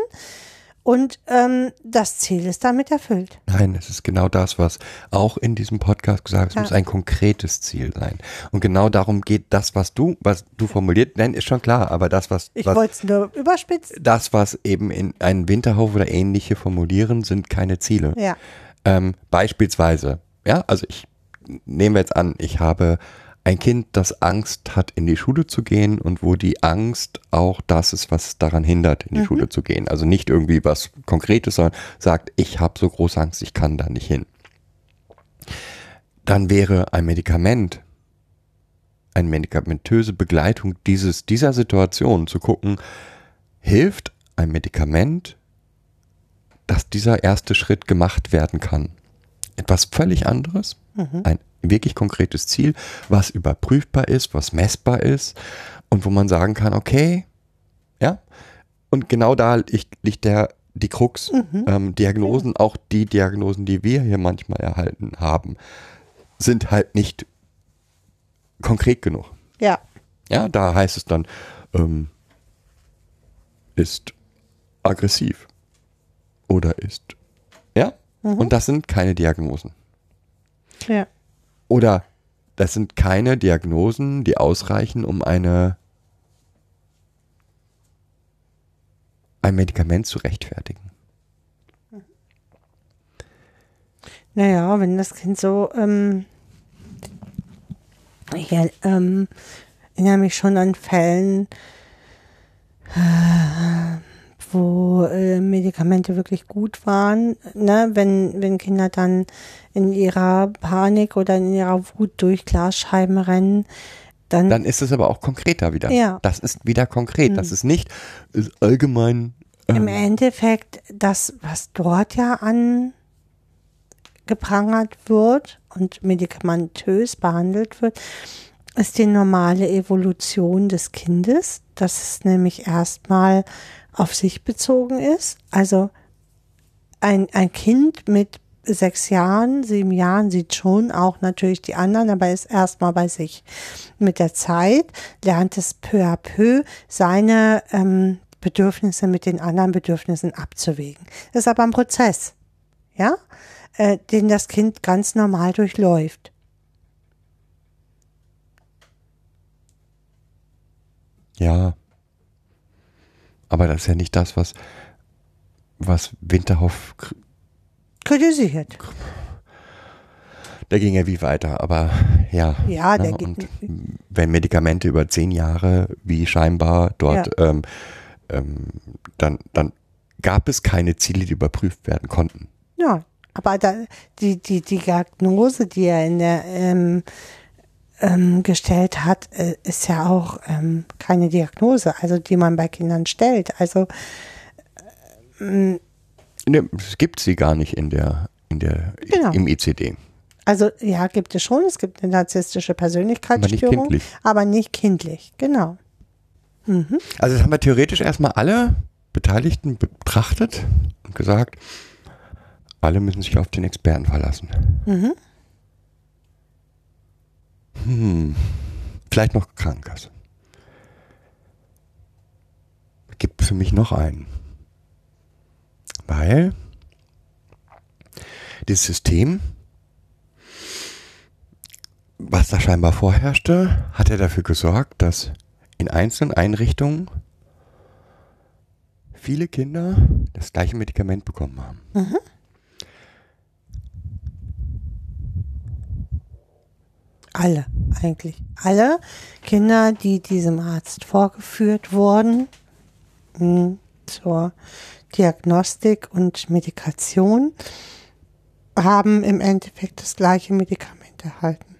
Und ähm, das Ziel ist damit erfüllt. Nein, es ist genau das, was auch in diesem Podcast gesagt ist. Es Ja. muss ein konkretes Ziel sein. Und genau darum geht das, was du, was du formuliert, nein, ist schon klar, aber das, was, Ich wollte es nur überspitzen. das, was eben in einen Winterhof oder ähnliche formulieren, sind keine Ziele. Ja. Ähm, beispielsweise, ja, also ich nehmen wir jetzt an, ich habe ein Kind, das Angst hat, in die Schule zu gehen und wo die Angst auch das ist, was daran hindert, in die Schule zu gehen. Also nicht irgendwie was Konkretes, sondern sagt, ich habe so große Angst, ich kann da nicht hin. Dann wäre ein Medikament, eine medikamentöse Begleitung dieses, dieser Situation zu gucken, hilft ein Medikament, dass dieser erste Schritt gemacht werden kann. Etwas völlig anderes, ein wirklich konkretes Ziel, was überprüfbar ist, was messbar ist und wo man sagen kann, okay, ja, und genau da liegt, der, die Krux. Ähm, Diagnosen, auch die Diagnosen, die wir hier manchmal erhalten haben, sind halt nicht konkret genug. Ja. Ja, da heißt es dann, ähm, ist aggressiv oder ist, ja, und das sind keine Diagnosen. Ja. Oder das sind keine Diagnosen, die ausreichen, um eine ein Medikament zu rechtfertigen. Naja, wenn das Kind so, ähm, ich ähm, erinnere mich schon an Fällen, äh, wo äh, Medikamente wirklich gut waren, ne? wenn, wenn Kinder dann in ihrer Panik oder in ihrer Wut durch Glasscheiben rennen, dann, Dann ist es aber auch konkreter wieder. Ja. Das ist wieder konkret. Das ist nicht ist allgemein. im Ähm, Endeffekt das, was dort ja angeprangert wird und medikamentös behandelt wird, ist die normale Evolution des Kindes, dass es nämlich erstmal auf sich bezogen ist. Also ein, ein Kind mit sechs Jahren, sieben Jahren sieht schon auch natürlich die anderen, aber ist erstmal bei sich. Mit der Zeit lernt es peu à peu seine ähm, Bedürfnisse mit den anderen Bedürfnissen abzuwägen. Das ist aber ein Prozess, ja, äh, den das Kind ganz normal durchläuft. Ja. Aber das ist ja nicht das, was, was Winterhoff. Kritisiert. der ging ja wie weiter, aber ja. Ja, der ne, geht- und wenn Medikamente über zehn Jahre, wie scheinbar dort, ähm, ähm, dann, dann gab es keine Ziele, die überprüft werden konnten. Ja, aber da, die, die, die Diagnose, die er in der, ähm, ähm, gestellt hat, äh, ist ja auch ähm, keine Diagnose, also die man bei Kindern stellt. Also Ne, es gibt sie gar nicht in der, in der, Genau. im ICD. Also ja, gibt es schon. Es gibt eine narzisstische Persönlichkeitsstörung, kindlich. aber nicht kindlich. Genau. Also das haben wir theoretisch erstmal alle Beteiligten betrachtet und gesagt, alle müssen sich auf den Experten verlassen. Hm, vielleicht noch Krankenkasse. Gibt für mich noch einen. Weil dieses System, was da scheinbar vorherrschte, hat ja dafür gesorgt, dass in einzelnen Einrichtungen viele Kinder das gleiche Medikament bekommen haben. Alle eigentlich. Alle Kinder, die diesem Arzt vorgeführt wurden mh, zur Diagnostik und Medikation, haben im Endeffekt das gleiche Medikament erhalten.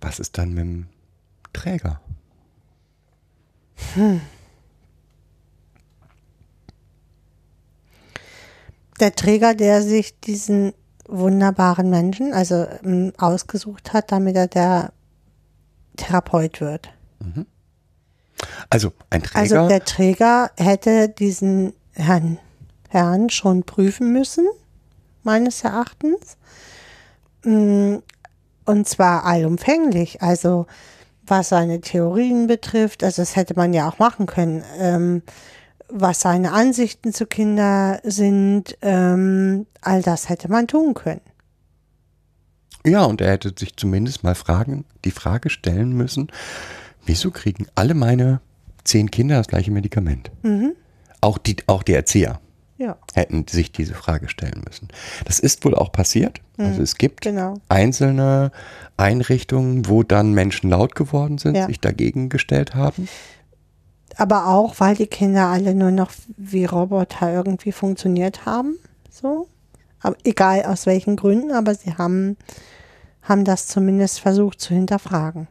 Was ist dann mit dem Träger? Der Träger, der sich diesen wunderbaren Menschen, also ähm, ausgesucht hat, damit er der Therapeut wird. Also ein Träger, Also der Träger hätte diesen Herrn, Herrn schon prüfen müssen, meines Erachtens. Mm, Und zwar allumfänglich. Also was seine Theorien betrifft, also das hätte man ja auch machen können. Ähm, was seine Ansichten zu Kindern sind, ähm, all das hätte man tun können. ja, und er hätte sich zumindest mal fragen, die Frage stellen müssen, wieso kriegen alle meine zehn Kinder das gleiche Medikament? Auch, die, auch die Erzieher Ja, hätten sich diese Frage stellen müssen. Das ist wohl auch passiert. Also es gibt genau. einzelne Einrichtungen, wo dann Menschen laut geworden sind, Ja. sich dagegen gestellt haben. Aber auch, weil die Kinder alle nur noch wie Roboter irgendwie funktioniert haben. So. Aber egal aus welchen Gründen, aber sie haben, haben das zumindest versucht zu hinterfragen.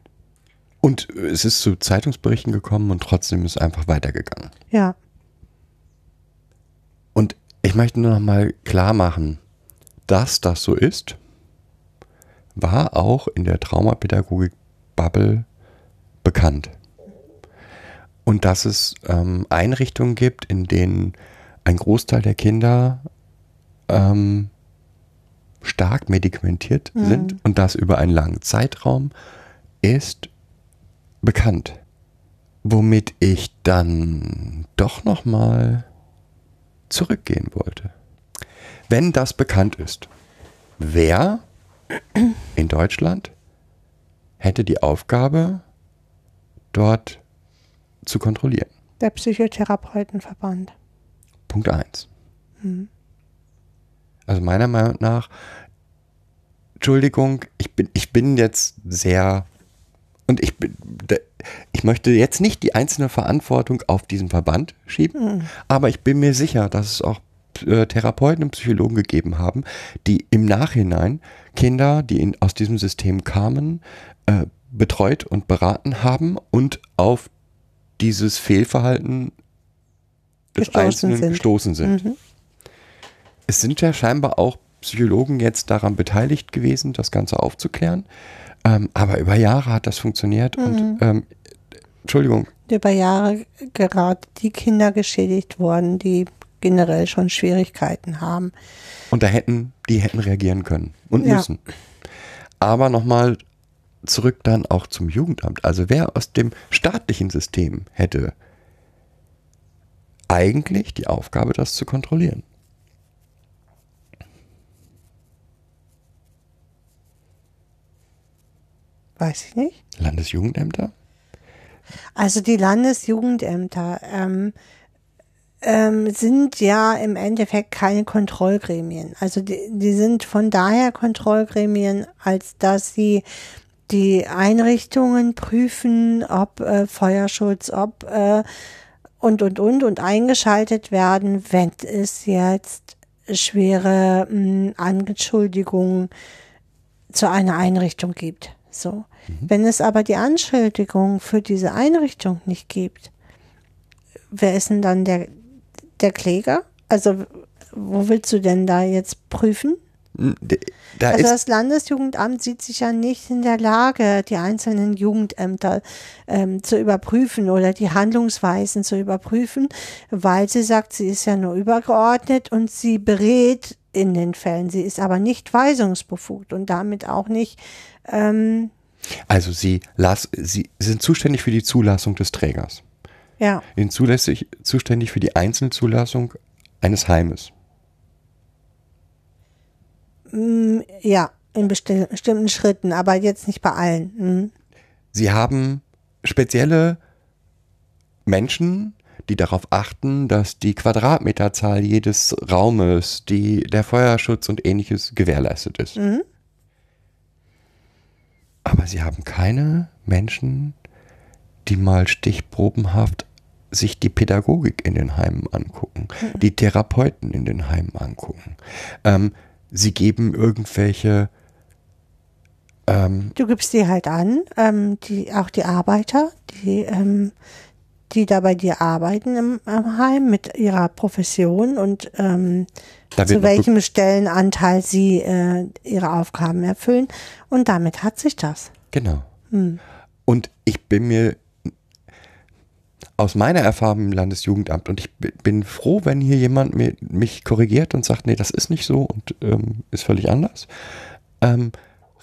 Und es ist zu Zeitungsberichten gekommen und trotzdem ist einfach weitergegangen. Ja. Und ich möchte nur noch mal klar machen, dass das so ist, war auch in der Traumapädagogik-Bubble bekannt. Und dass es ähm, Einrichtungen gibt, in denen ein Großteil der Kinder ähm, stark medikamentiert sind und das über einen langen Zeitraum ist bekannt. Womit ich dann doch noch mal zurückgehen wollte. Wenn das bekannt ist, wer in Deutschland hätte die Aufgabe, dort zu kontrollieren? Der Psychotherapeutenverband. Punkt 1. Also meiner Meinung nach, Entschuldigung, ich bin, ich bin jetzt sehr und ich bin, ich möchte jetzt nicht die einzelne Verantwortung auf diesen Verband schieben, aber ich bin mir sicher, dass es auch äh, Therapeuten und Psychologen gegeben haben, die im Nachhinein Kinder, die in, aus diesem System kamen, äh, betreut und beraten haben und auf dieses Fehlverhalten des Gestoßen Einzelnen sind. gestoßen sind. Es sind ja scheinbar auch Psychologen jetzt daran beteiligt gewesen, das Ganze aufzuklären. Ähm, aber über Jahre hat das funktioniert und ähm, Entschuldigung, Über Jahre gerade die Kinder geschädigt worden, die generell schon Schwierigkeiten haben. und da hätten, die hätten reagieren können und Ja. müssen. Aber nochmal zurück dann auch zum Jugendamt. Also wer aus dem staatlichen System hätte eigentlich die Aufgabe, das zu kontrollieren? Weiß ich nicht. Landesjugendämter? Also die Landesjugendämter, ähm, ähm, sind ja im Endeffekt keine Kontrollgremien. Also die, die sind von daher Kontrollgremien, als dass sie die Einrichtungen prüfen, ob äh, Feuerschutz, ob äh, und und und und eingeschaltet werden, wenn es jetzt schwere mh, Anschuldigungen zu einer Einrichtung gibt. So. Wenn es aber die Anschuldigung für diese Einrichtung nicht gibt, wer ist denn dann der, der Kläger? Also, wo willst du denn da jetzt prüfen? Da Also das Landesjugendamt sieht sich ja nicht in der Lage, die einzelnen Jugendämter ähm, zu überprüfen oder die Handlungsweisen zu überprüfen, weil sie sagt, sie ist ja nur übergeordnet und sie berät in den Fällen. Sie ist aber nicht weisungsbefugt und damit auch nicht, ähm, also sie, las, sie sind zuständig für die Zulassung des Trägers. ja, Sie sind zulässig, zuständig für die Einzelzulassung eines Heimes. Mm, ja, in besti bestimmten Schritten, aber jetzt nicht bei allen. Mhm. Sie haben spezielle Menschen, die darauf achten, dass die Quadratmeterzahl jedes Raumes, die, der Feuerschutz und ähnliches gewährleistet ist. Mhm. Aber sie haben keine Menschen, die mal stichprobenhaft sich die Pädagogik in den Heimen angucken, die Therapeuten in den Heimen angucken. Ähm, sie geben irgendwelche ähm, Du gibst die halt an, ähm, die, auch die Arbeiter, die, ähm, die da bei dir arbeiten im, im Heim mit ihrer Profession und ähm, zu welchem Stellenanteil sie äh, ihre Aufgaben erfüllen. Und damit hat sich das. Genau. Und ich bin mir aus meiner Erfahrung im Landesjugendamt und ich bi- bin froh, wenn hier jemand mich korrigiert und sagt, nee, das ist nicht so und ähm, ist völlig anders, ähm,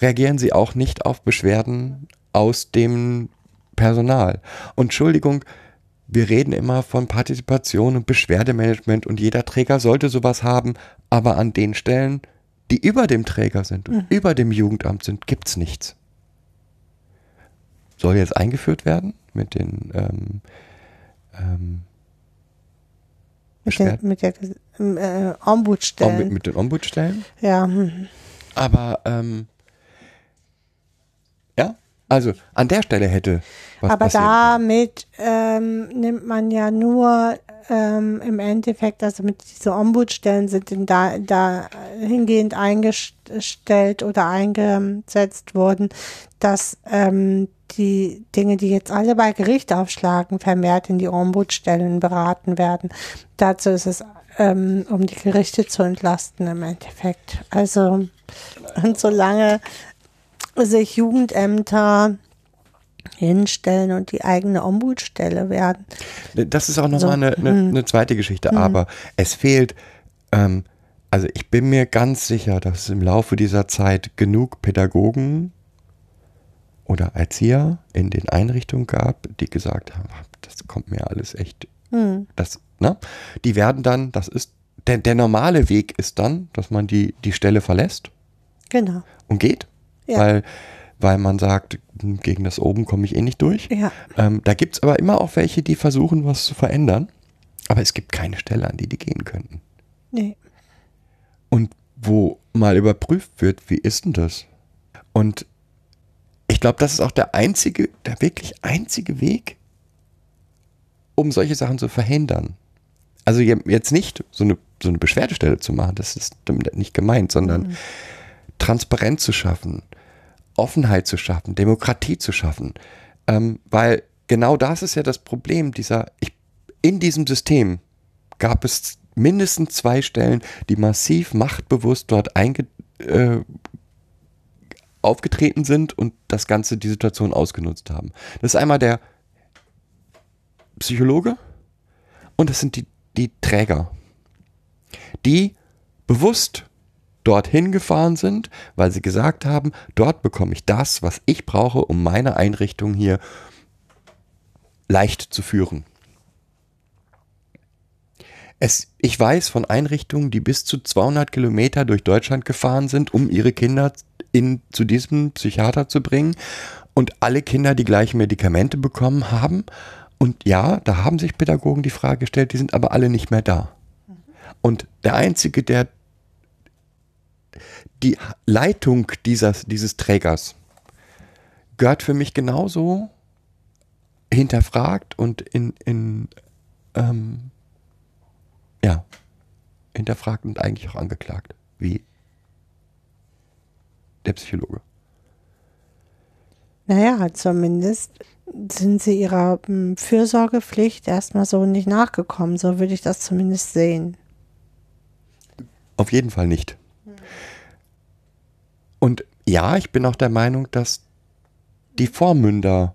reagieren sie auch nicht auf Beschwerden aus dem Personal. Und Entschuldigung, wir reden immer von Partizipation und Beschwerdemanagement und jeder Träger sollte sowas haben, aber an den Stellen, die über dem Träger sind und über dem Jugendamt sind, gibt's nichts. Soll jetzt eingeführt werden mit den ähm, ähm, Mit, den, mit der ähm, äh, Auch mit, Ombudsstellen. mit den Ombudsstellen? ja, hm. Aber ähm, ja, also an der Stelle hätte was Aber damit ähm, nimmt man ja nur ähm, im Endeffekt, also mit diese Ombudsstellen sind in da, da hingehend eingestellt oder eingesetzt worden, dass ähm, die Dinge, die jetzt alle bei Gericht aufschlagen, vermehrt in die Ombudsstellen beraten werden. Dazu ist es, ähm, um die Gerichte zu entlasten im Endeffekt. Also, und solange sich Jugendämter hinstellen und die eigene Ombudsstelle werden. Das ist auch nochmal So, eine, eine, hm. eine zweite Geschichte, aber es fehlt, ähm, also ich bin mir ganz sicher, dass es im Laufe dieser Zeit genug Pädagogen oder Erzieher in den Einrichtungen gab, die gesagt haben, das kommt mir alles echt, Hm. das, ne? Die werden dann, das ist, der, der normale Weg ist dann, dass man die, die Stelle verlässt Genau. und geht, Ja. weil, weil man sagt, hm, gegen das oben komme ich eh nicht durch. Ja. Ähm, da gibt es aber immer auch welche, die versuchen, was zu verändern. Aber es gibt keine Stelle, an die die gehen könnten. Nee. Und wo mal überprüft wird, wie ist denn das? Und ich glaube, das ist auch der einzige, der wirklich einzige Weg, um solche Sachen zu verhindern. Also je- jetzt nicht so eine, so eine Beschwerdestelle zu machen, das ist damit nicht gemeint, sondern Transparenz zu schaffen, Offenheit zu schaffen, Demokratie zu schaffen. Ähm, weil genau das ist ja das Problem dieser, ich, in diesem System gab es mindestens zwei Stellen, die massiv machtbewusst dort einge, äh, aufgetreten sind und das Ganze, die Situation ausgenutzt haben. Das ist einmal der Psychologe und das sind die, die Träger, die bewusst dorthin gefahren sind, weil sie gesagt haben, dort bekomme ich das, was ich brauche, um meine Einrichtung hier leicht zu führen. Es, ich weiß von Einrichtungen, die bis zu 200 Kilometer durch Deutschland gefahren sind, um ihre Kinder in, zu diesem Psychiater zu bringen und alle Kinder die gleichen Medikamente bekommen haben Und ja, da haben sich Pädagogen die Frage gestellt, die sind aber alle nicht mehr da. Und der Einzige, der die Leitung dieses, dieses Trägers gehört für mich genauso hinterfragt und in, in ähm, ja, hinterfragt und eigentlich auch angeklagt, wie der Psychologe. Naja, zumindest sind sie ihrer hm, Fürsorgepflicht erstmal so nicht nachgekommen. So würde ich das zumindest sehen. Auf jeden Fall nicht. Und ja, ich bin auch der Meinung, dass die Vormünder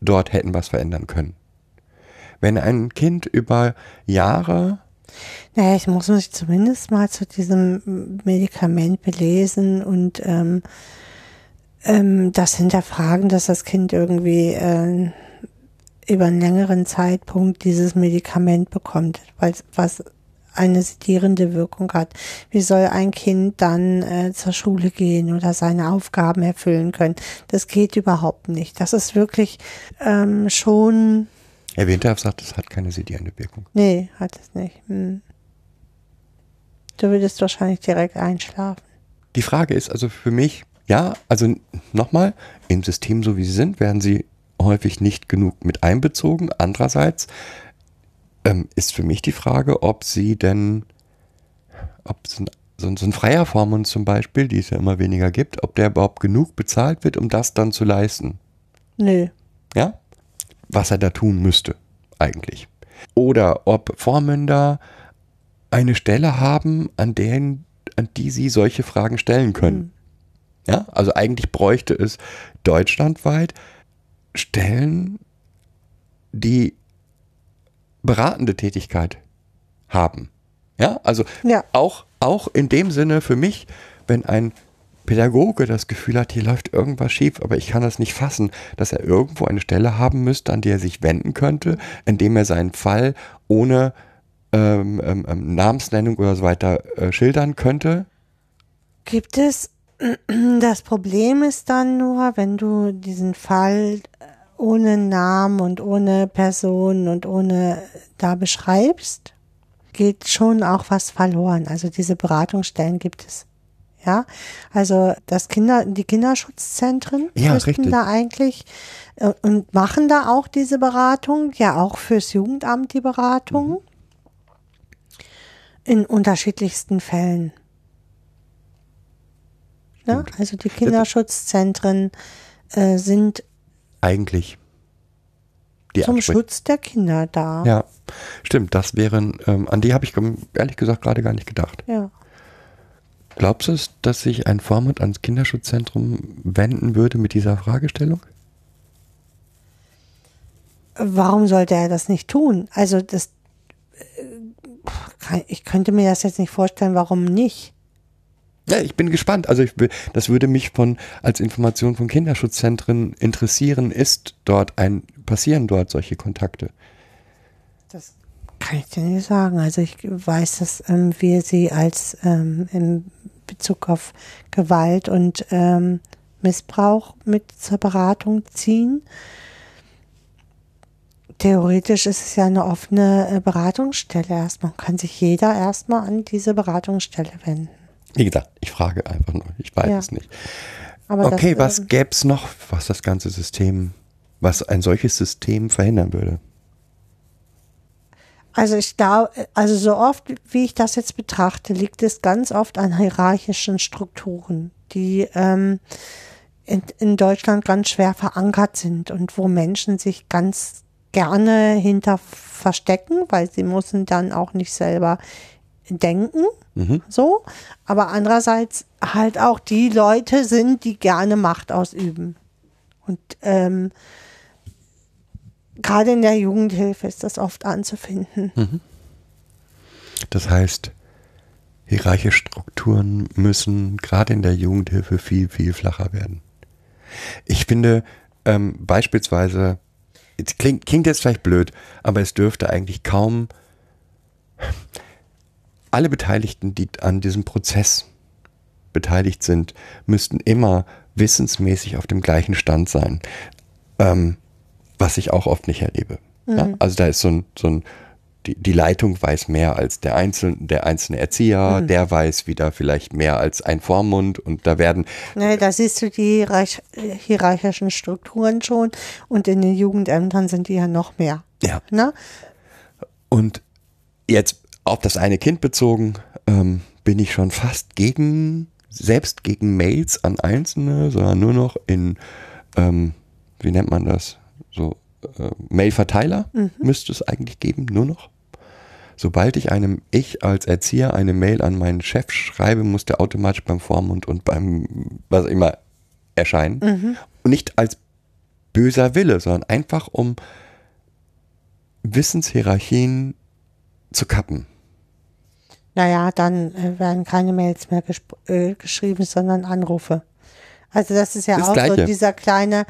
dort hätten was verändern können. Wenn ein Kind über Jahre Naja, ich muss mich zumindest mal zu diesem Medikament belesen und ähm, ähm, das hinterfragen, dass das Kind irgendwie äh, über einen längeren Zeitpunkt dieses Medikament bekommt, weil was eine sedierende Wirkung hat. Wie soll ein Kind dann äh, zur Schule gehen oder seine Aufgaben erfüllen können? Das geht überhaupt nicht. Das ist wirklich ähm, schon, Herr Winterhoff sagt, es hat keine sedierende Wirkung. nee, hat es nicht. Hm. Du würdest wahrscheinlich direkt einschlafen. Die Frage ist also für mich, ja, also nochmal, im System so wie sie sind, werden sie häufig nicht genug mit einbezogen. Andererseits ähm, ist für mich die Frage, ob sie denn, ob so ein, so ein, so ein freier Vormund zum Beispiel, die es ja immer weniger gibt, ob der überhaupt genug bezahlt wird, um das dann zu leisten. Nö. Ja? Was er da tun müsste, eigentlich. Oder ob Vormünder eine Stelle haben, an, deren, an die sie solche Fragen stellen können. Ja, also eigentlich bräuchte es deutschlandweit Stellen, die beratende Tätigkeit haben. Ja, also Ja. auch, auch in dem Sinne für mich, wenn ein Pädagoge das Gefühl hat, hier läuft irgendwas schief, aber ich kann das nicht fassen, dass er irgendwo eine Stelle haben müsste, an die er sich wenden könnte, indem er seinen Fall ohne ähm, ähm, ähm, Namensnennung oder so weiter äh, schildern könnte. Gibt es, das Problem ist dann nur, wenn du diesen Fall ohne Namen und ohne Person und ohne da beschreibst, geht schon auch was verloren. Also diese Beratungsstellen gibt es. Ja, also das Kinder, die Kinderschutzzentren Ja, müssten da eigentlich äh, und machen da auch diese Beratung, ja auch fürs Jugendamt die Beratung in unterschiedlichsten Fällen. Ne? Stimmt. Also die Kinderschutzzentren äh, sind Eigentlich. Die zum Ansprech- Schutz der Kinder da. Ja, stimmt. Das wären, ähm, an die habe ich ehrlich gesagt gerade gar nicht gedacht. ja. Glaubst du, es, dass sich ein Vormund ans Kinderschutzzentrum wenden würde mit dieser Fragestellung? Warum sollte er das nicht tun? Also das, äh, ich könnte mir das jetzt nicht vorstellen, warum nicht. Ja, ich bin gespannt. Also ich, das würde mich von als Information von Kinderschutzzentren interessieren. Ist dort ein passieren dort solche Kontakte? Kann ich dir nicht sagen. Also ich weiß, dass ähm, wir sie als ähm, in Bezug auf Gewalt und ähm, Missbrauch mit zur Beratung ziehen. Theoretisch ist es ja eine offene äh, Beratungsstelle erstmal. Kann sich jeder erstmal an diese Beratungsstelle wenden. Wie gesagt, ich frage einfach nur. Ich weiß Ja. es nicht. Aber okay, das, was ähm, gäbe es noch, was das ganze System, was ein solches System verhindern würde? Also ich glaube, also so oft, wie ich das jetzt betrachte, liegt es ganz oft an hierarchischen Strukturen, die ähm, in, in Deutschland ganz schwer verankert sind und wo Menschen sich ganz gerne hinter verstecken, weil sie müssen dann auch nicht selber denken, Mhm. so. Aber andererseits halt auch die Leute sind, die gerne Macht ausüben. Und ähm, gerade in der Jugendhilfe ist das oft anzufinden. Das heißt, hierarchische Strukturen müssen gerade in der Jugendhilfe viel, viel flacher werden. Ich finde ähm, beispielsweise, es klingt, klingt jetzt vielleicht blöd, aber es dürfte eigentlich kaum alle Beteiligten, die an diesem Prozess beteiligt sind, müssten immer wissensmäßig auf dem gleichen Stand sein. ähm, was ich auch oft nicht erlebe. Ja? Also da ist so ein, so ein die, die Leitung weiß mehr als der einzelne, der einzelne Erzieher, der weiß wieder vielleicht mehr als ein Vormund und da werden Ne, da siehst du die hierarch hierarchischen Strukturen schon und in den Jugendämtern sind die ja noch mehr. ja Ne? Und jetzt auf das eine Kind bezogen, ähm, bin ich schon fast gegen, selbst gegen Mails an Einzelne, sondern nur noch in, ähm, wie nennt man das? So, äh, Mailverteiler müsste es eigentlich geben, nur noch. Sobald ich einem, ich als Erzieher eine Mail an meinen Chef schreibe, muss der automatisch beim Vormund und beim, was immer, erscheinen. Und nicht als böser Wille, sondern einfach um Wissenshierarchien zu kappen. Naja, dann äh, werden keine Mails mehr äh, geschrieben, sondern Anrufe. Also das ist ja Das auch so Gleiche. dieser kleine,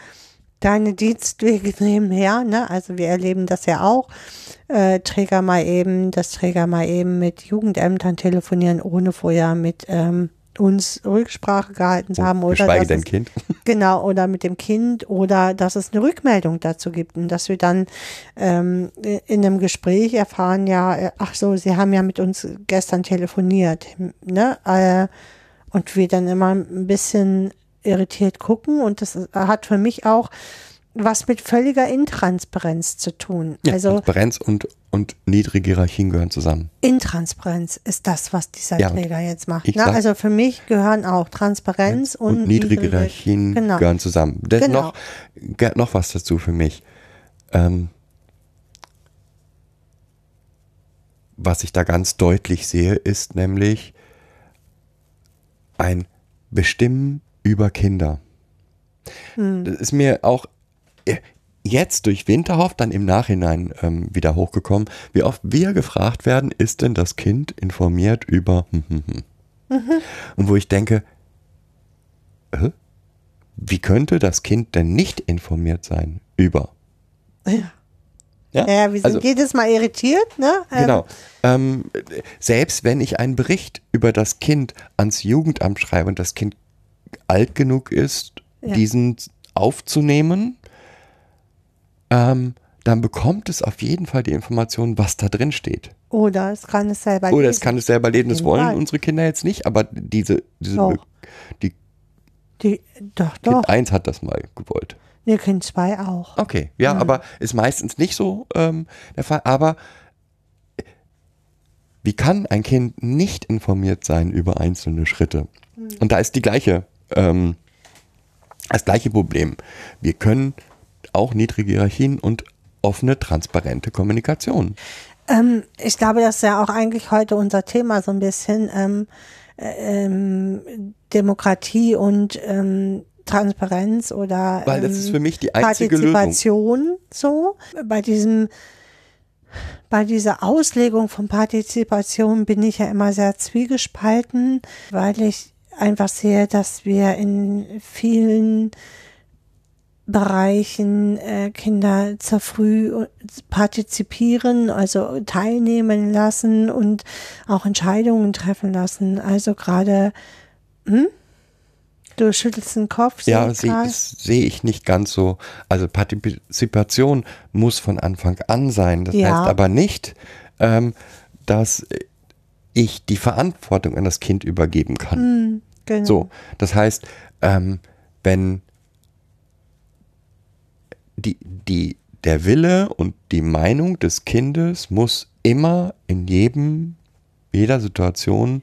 kleine Dienstweg nebenher, ne? Also wir erleben das ja auch. Äh, Träger mal eben, dass Träger mal eben mit Jugendämtern telefonieren, ohne vorher mit ähm, uns Rücksprache gehalten zu haben. Oder Geschweige es- Kind. Genau, oder mit dem Kind oder dass es eine Rückmeldung dazu gibt und dass wir dann ähm, in einem Gespräch erfahren, ja, äh, ach so, Sie haben ja mit uns gestern telefoniert, ne? Äh, und wir dann immer ein bisschen irritiert gucken und das hat für mich auch was mit völliger Intransparenz zu tun. Ja, also Transparenz und, und niedrige Hierarchien gehören zusammen. Intransparenz ist das, was dieser Ja, Träger jetzt macht. ich Ne? sag- Also für mich gehören auch Transparenz und, Und, niedrige Hierarchien genau. gehören zusammen. Das Genau. noch, noch was dazu für mich. Ähm, was ich da ganz deutlich sehe, ist nämlich ein Bestimmen über Kinder. Hm. Das ist mir auch äh, jetzt durch Winterhoff dann im Nachhinein ähm, wieder hochgekommen, wie oft wir gefragt werden, ist denn das Kind informiert über hm, hm, hm. Mhm. und wo ich denke, äh, wie könnte das Kind denn nicht informiert sein über? Ja. Ja, wir sind also, jedes Mal irritiert, ne? Ähm, Genau. Ähm, selbst wenn ich einen Bericht über das Kind ans Jugendamt schreibe und das Kind alt genug ist, Ja. diesen aufzunehmen, ähm, dann bekommt es auf jeden Fall die Information, was da drin steht. Oder es kann es selber Oder es lesen. kann es selber lesen, das wollen unsere Kinder jetzt nicht, aber diese, diese Doch. die Die, doch, Kind doch. 1 hat das mal gewollt. Nee, Kind 2 auch. Okay, ja, aber ist meistens nicht so ähm, der Fall. Aber wie kann ein Kind nicht informiert sein über einzelne Schritte? Und da ist die gleiche, ähm, das gleiche Problem. Wir können auch niedrige Hierarchien und offene, transparente Kommunikation. Ähm, ich glaube, das ist ja auch eigentlich heute unser Thema so ein bisschen ähm, äh, ähm, Demokratie und ähm, Transparenz oder Weil das ähm, ist für mich die einzige Lösung. Partizipation so. Bei diesem bei dieser Auslegung von Partizipation bin ich ja immer sehr zwiegespalten, weil ich einfach sehe, dass wir in vielen Bereichen äh, Kinder zu früh partizipieren, also teilnehmen lassen und auch Entscheidungen treffen lassen. Also gerade, hm? du schüttelst den Kopf. Ja, sehe das sehe ich nicht ganz so. Also Partizipation muss von Anfang an sein. Das Ja. heißt aber nicht, ähm, dass ich die Verantwortung an das Kind übergeben kann. genau. So, das heißt, ähm, wenn die, die, der Wille und die Meinung des Kindes muss immer in jedem, jeder Situation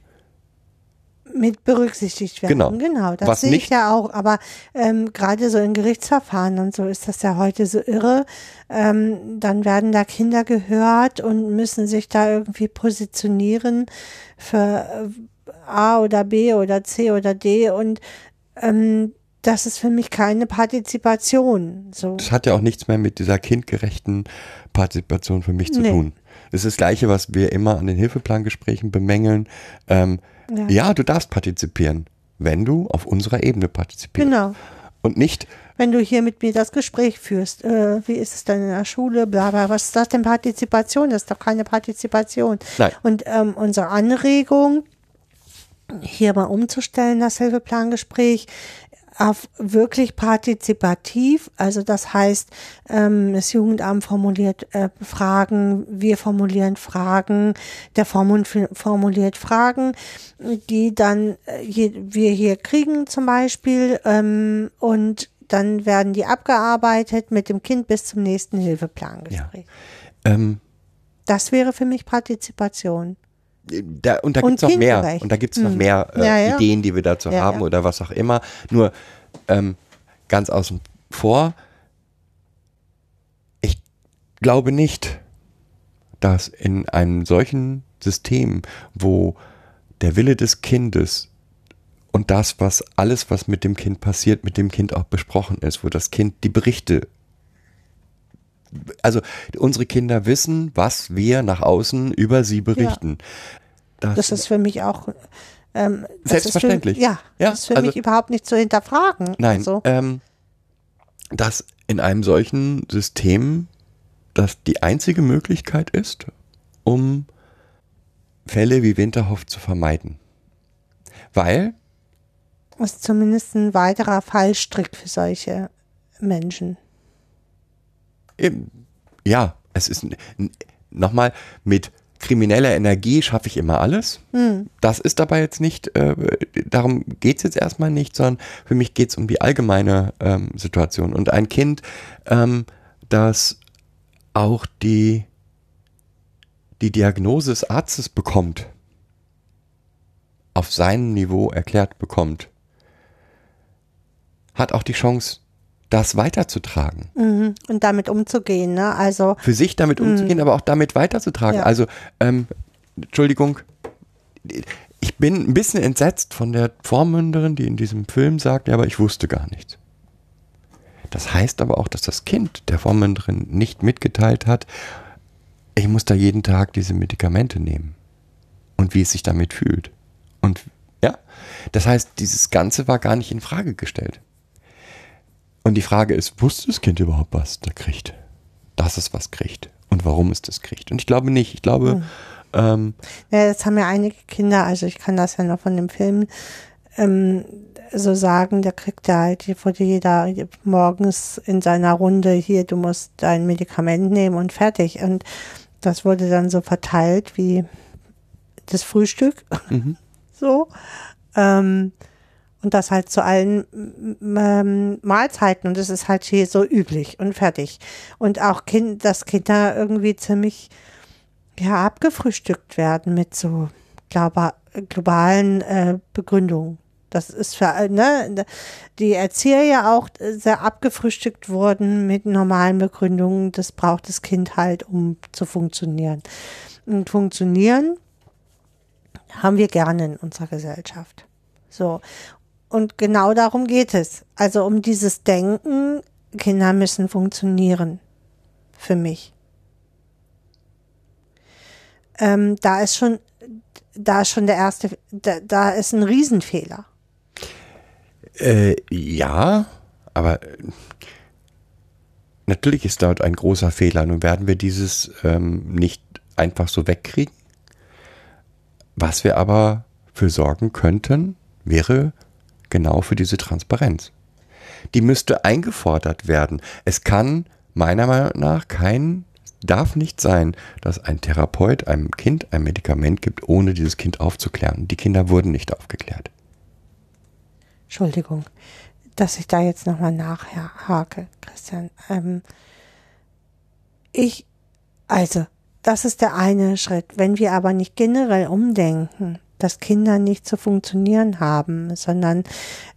mit berücksichtigt werden. Genau. genau das Was sehe ich ja auch. Aber ähm, gerade so in Gerichtsverfahren und so ist das ja heute so irre. Ähm, dann werden da Kinder gehört und müssen sich da irgendwie positionieren für äh, A oder B oder C oder D und ähm, das ist für mich keine Partizipation. So. Das hat ja auch nichts mehr mit dieser kindgerechten Partizipation für mich zu Nee. tun. Das ist das Gleiche, was wir immer an den Hilfeplangesprächen bemängeln. Ähm, Ja. ja. du darfst partizipieren, wenn du auf unserer Ebene partizipierst. Genau. Und nicht, Wenn du hier mit mir das Gespräch führst, äh, wie ist es denn in der Schule, bla bla, was ist das denn Partizipation? Das ist doch keine Partizipation. Nein. Und ähm, unsere Anregung, hier mal umzustellen, das Hilfeplangespräch, wirklich partizipativ, also das heißt, ähm, das Jugendamt formuliert äh, Fragen, wir formulieren Fragen, der Vormund formuliert Fragen, die dann äh, wir hier kriegen zum Beispiel ähm, und dann werden die abgearbeitet mit dem Kind bis zum nächsten Hilfeplangespräch. Ja. Ähm, das wäre für mich Partizipation. Da, und da gibt es noch mehr. Und da gibt es noch mehr äh, Ja, ja. Ideen, die wir dazu Ja, haben oder was auch immer. Nur ähm, ganz außen vor, ich glaube nicht, dass in einem solchen System, wo der Wille des Kindes und das, was alles, was mit dem Kind passiert, mit dem Kind auch besprochen ist, wo das Kind die Berichte also unsere Kinder wissen, was wir nach außen über sie berichten. Das ist für mich auch ähm, das Selbstverständlich. Für, ja, Ja, das ist für also- mich überhaupt nicht zu hinterfragen. Nein, Also, ähm, dass in einem solchen System das die einzige Möglichkeit ist, um Fälle wie Winterhoff zu vermeiden. Weil, das ist zumindest ein weiterer Fallstrick für solche Menschen. Ja, es ist nochmal mit krimineller Energie schaffe ich immer alles. Das ist dabei jetzt nicht, äh, darum geht es jetzt erstmal nicht, sondern für mich geht es um die allgemeine ähm, Situation. Und ein Kind, ähm, das auch die, die Diagnose des Arztes bekommt, auf seinem Niveau erklärt bekommt, hat auch die Chance, das weiterzutragen. Mhm. Und damit umzugehen, ne? Also, Für sich damit umzugehen, aber auch damit weiterzutragen. Ja. Also, ähm, Entschuldigung, ich bin ein bisschen entsetzt von der Vormünderin, die in diesem Film sagt, ja, aber ich wusste gar nichts. Das heißt aber auch, dass das Kind der Vormünderin nicht mitgeteilt hat, ich muss da jeden Tag diese Medikamente nehmen. Und wie es sich damit fühlt. Und ja, das heißt, dieses Ganze war gar nicht in Frage gestellt. Und die Frage ist, wusste das Kind überhaupt, was da kriegt? Dass es was kriegt. Und warum es das kriegt. Und ich glaube nicht. Ich glaube, ähm, ja, das haben ja einige Kinder, also ich kann das ja noch von dem Film ähm, so sagen, der kriegt ja halt, wurde jeder morgens in seiner Runde, hier, du musst dein Medikament nehmen und fertig. Und das wurde dann so verteilt wie das Frühstück. So. Ähm, und das halt zu allen ähm, Mahlzeiten. Und das ist halt hier so üblich und fertig. Und auch kind, dass Kinder irgendwie ziemlich ja, abgefrühstückt werden mit so globa globalen äh, Begründungen. Das ist für, ne, die Erzieher ja auch sehr abgefrühstückt wurden mit normalen Begründungen. Das braucht das Kind halt, um zu funktionieren. Und funktionieren haben wir gerne in unserer Gesellschaft. So. Und genau darum geht es. Also um dieses Denken, Kinder müssen funktionieren. Für mich. Ähm, da ist schon, da ist schon der erste, da, da ist ein Riesenfehler. äh, ja, aber natürlich ist dort ein großer Fehler. Nun werden wir dieses ähm, nicht einfach so wegkriegen. Was wir aber für sorgen könnten, wäre genau für diese Transparenz. Die müsste eingefordert werden. Es kann meiner Meinung nach kein, darf nicht sein, dass ein Therapeut einem Kind ein Medikament gibt, ohne dieses Kind aufzuklären. Die Kinder wurden nicht aufgeklärt. Entschuldigung, dass ich da jetzt nochmal nachhake, Christian. Ähm, ich, also, das ist der eine Schritt. Wenn wir aber nicht generell umdenken, dass Kinder nicht zu funktionieren haben, sondern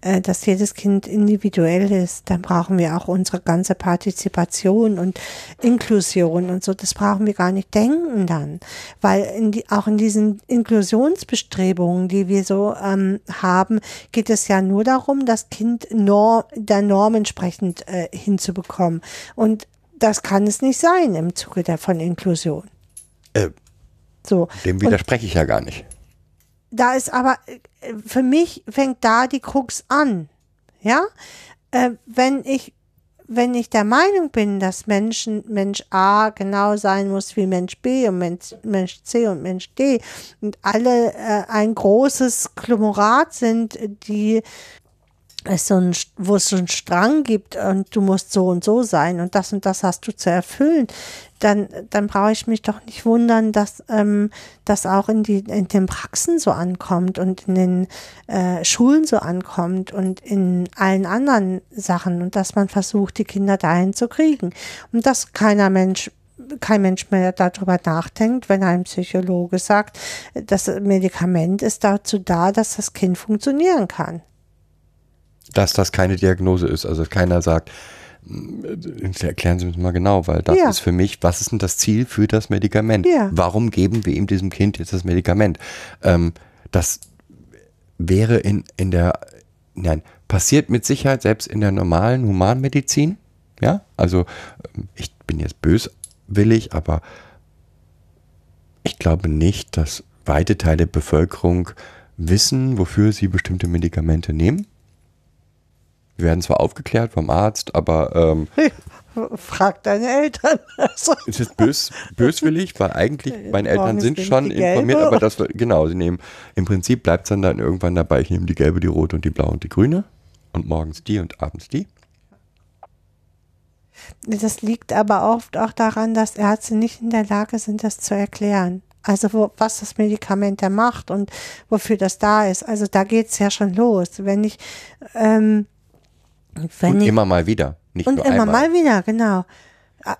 äh, dass jedes Kind individuell ist, dann brauchen wir auch unsere ganze Partizipation und Inklusion und so. Das brauchen wir gar nicht denken dann, weil in die, auch in diesen Inklusionsbestrebungen, die wir so ähm, haben, geht es ja nur darum, das Kind Norm, der Norm entsprechend äh, hinzubekommen. Und das kann es nicht sein im Zuge der von Inklusion. Äh, So. dem Und widerspreche ich ja gar nicht. Da ist aber, äh, für mich fängt da die Krux an. Ja? Äh, wenn ich, wenn ich der Meinung bin, dass Menschen, Mensch A genau sein muss wie Mensch B und Mensch, Mensch C und Mensch D und alle äh, ein großes Konglomerat sind, die es so ein, wo es so einen Strang gibt und du musst so und so sein und das und das hast du zu erfüllen, dann, dann brauche ich mich doch nicht wundern, dass ähm, das auch in, die, in den Praxen so ankommt und in den äh, Schulen so ankommt und in allen anderen Sachen und dass man versucht, die Kinder dahin zu kriegen. Und dass keiner Mensch kein Mensch mehr darüber nachdenkt, wenn ein Psychologe sagt, das Medikament ist dazu da, dass das Kind funktionieren kann. Dass das keine Diagnose ist, also keiner sagt, äh, erklären Sie mir mal genau, weil das Ja. ist für mich, was ist denn das Ziel für das Medikament? Ja. Warum geben wir ihm diesem Kind jetzt das Medikament? Ähm, das wäre in, in der, nein, passiert mit Sicherheit selbst in der normalen Humanmedizin. Ja, also ähm, ich bin jetzt böswillig, aber ich glaube nicht, dass weite Teile der Bevölkerung wissen, wofür sie bestimmte Medikamente nehmen. Wir werden zwar aufgeklärt vom Arzt, aber ähm, Frag deine Eltern. Also, es ist bös, böswillig, weil eigentlich meine Eltern sind schon informiert, aber das genau, sie nehmen im Prinzip bleibt es dann, dann irgendwann dabei, ich nehme die gelbe, die rote und die blaue und die grüne und morgens die und abends die. das liegt aber oft auch daran, dass Ärzte nicht in der Lage sind, das zu erklären. Also wo, was das Medikament da macht und wofür das da ist. Also da geht's ja schon los. Wenn ich, ähm, wenn und immer mal wieder, nicht Und nur immer einmal. mal wieder, genau.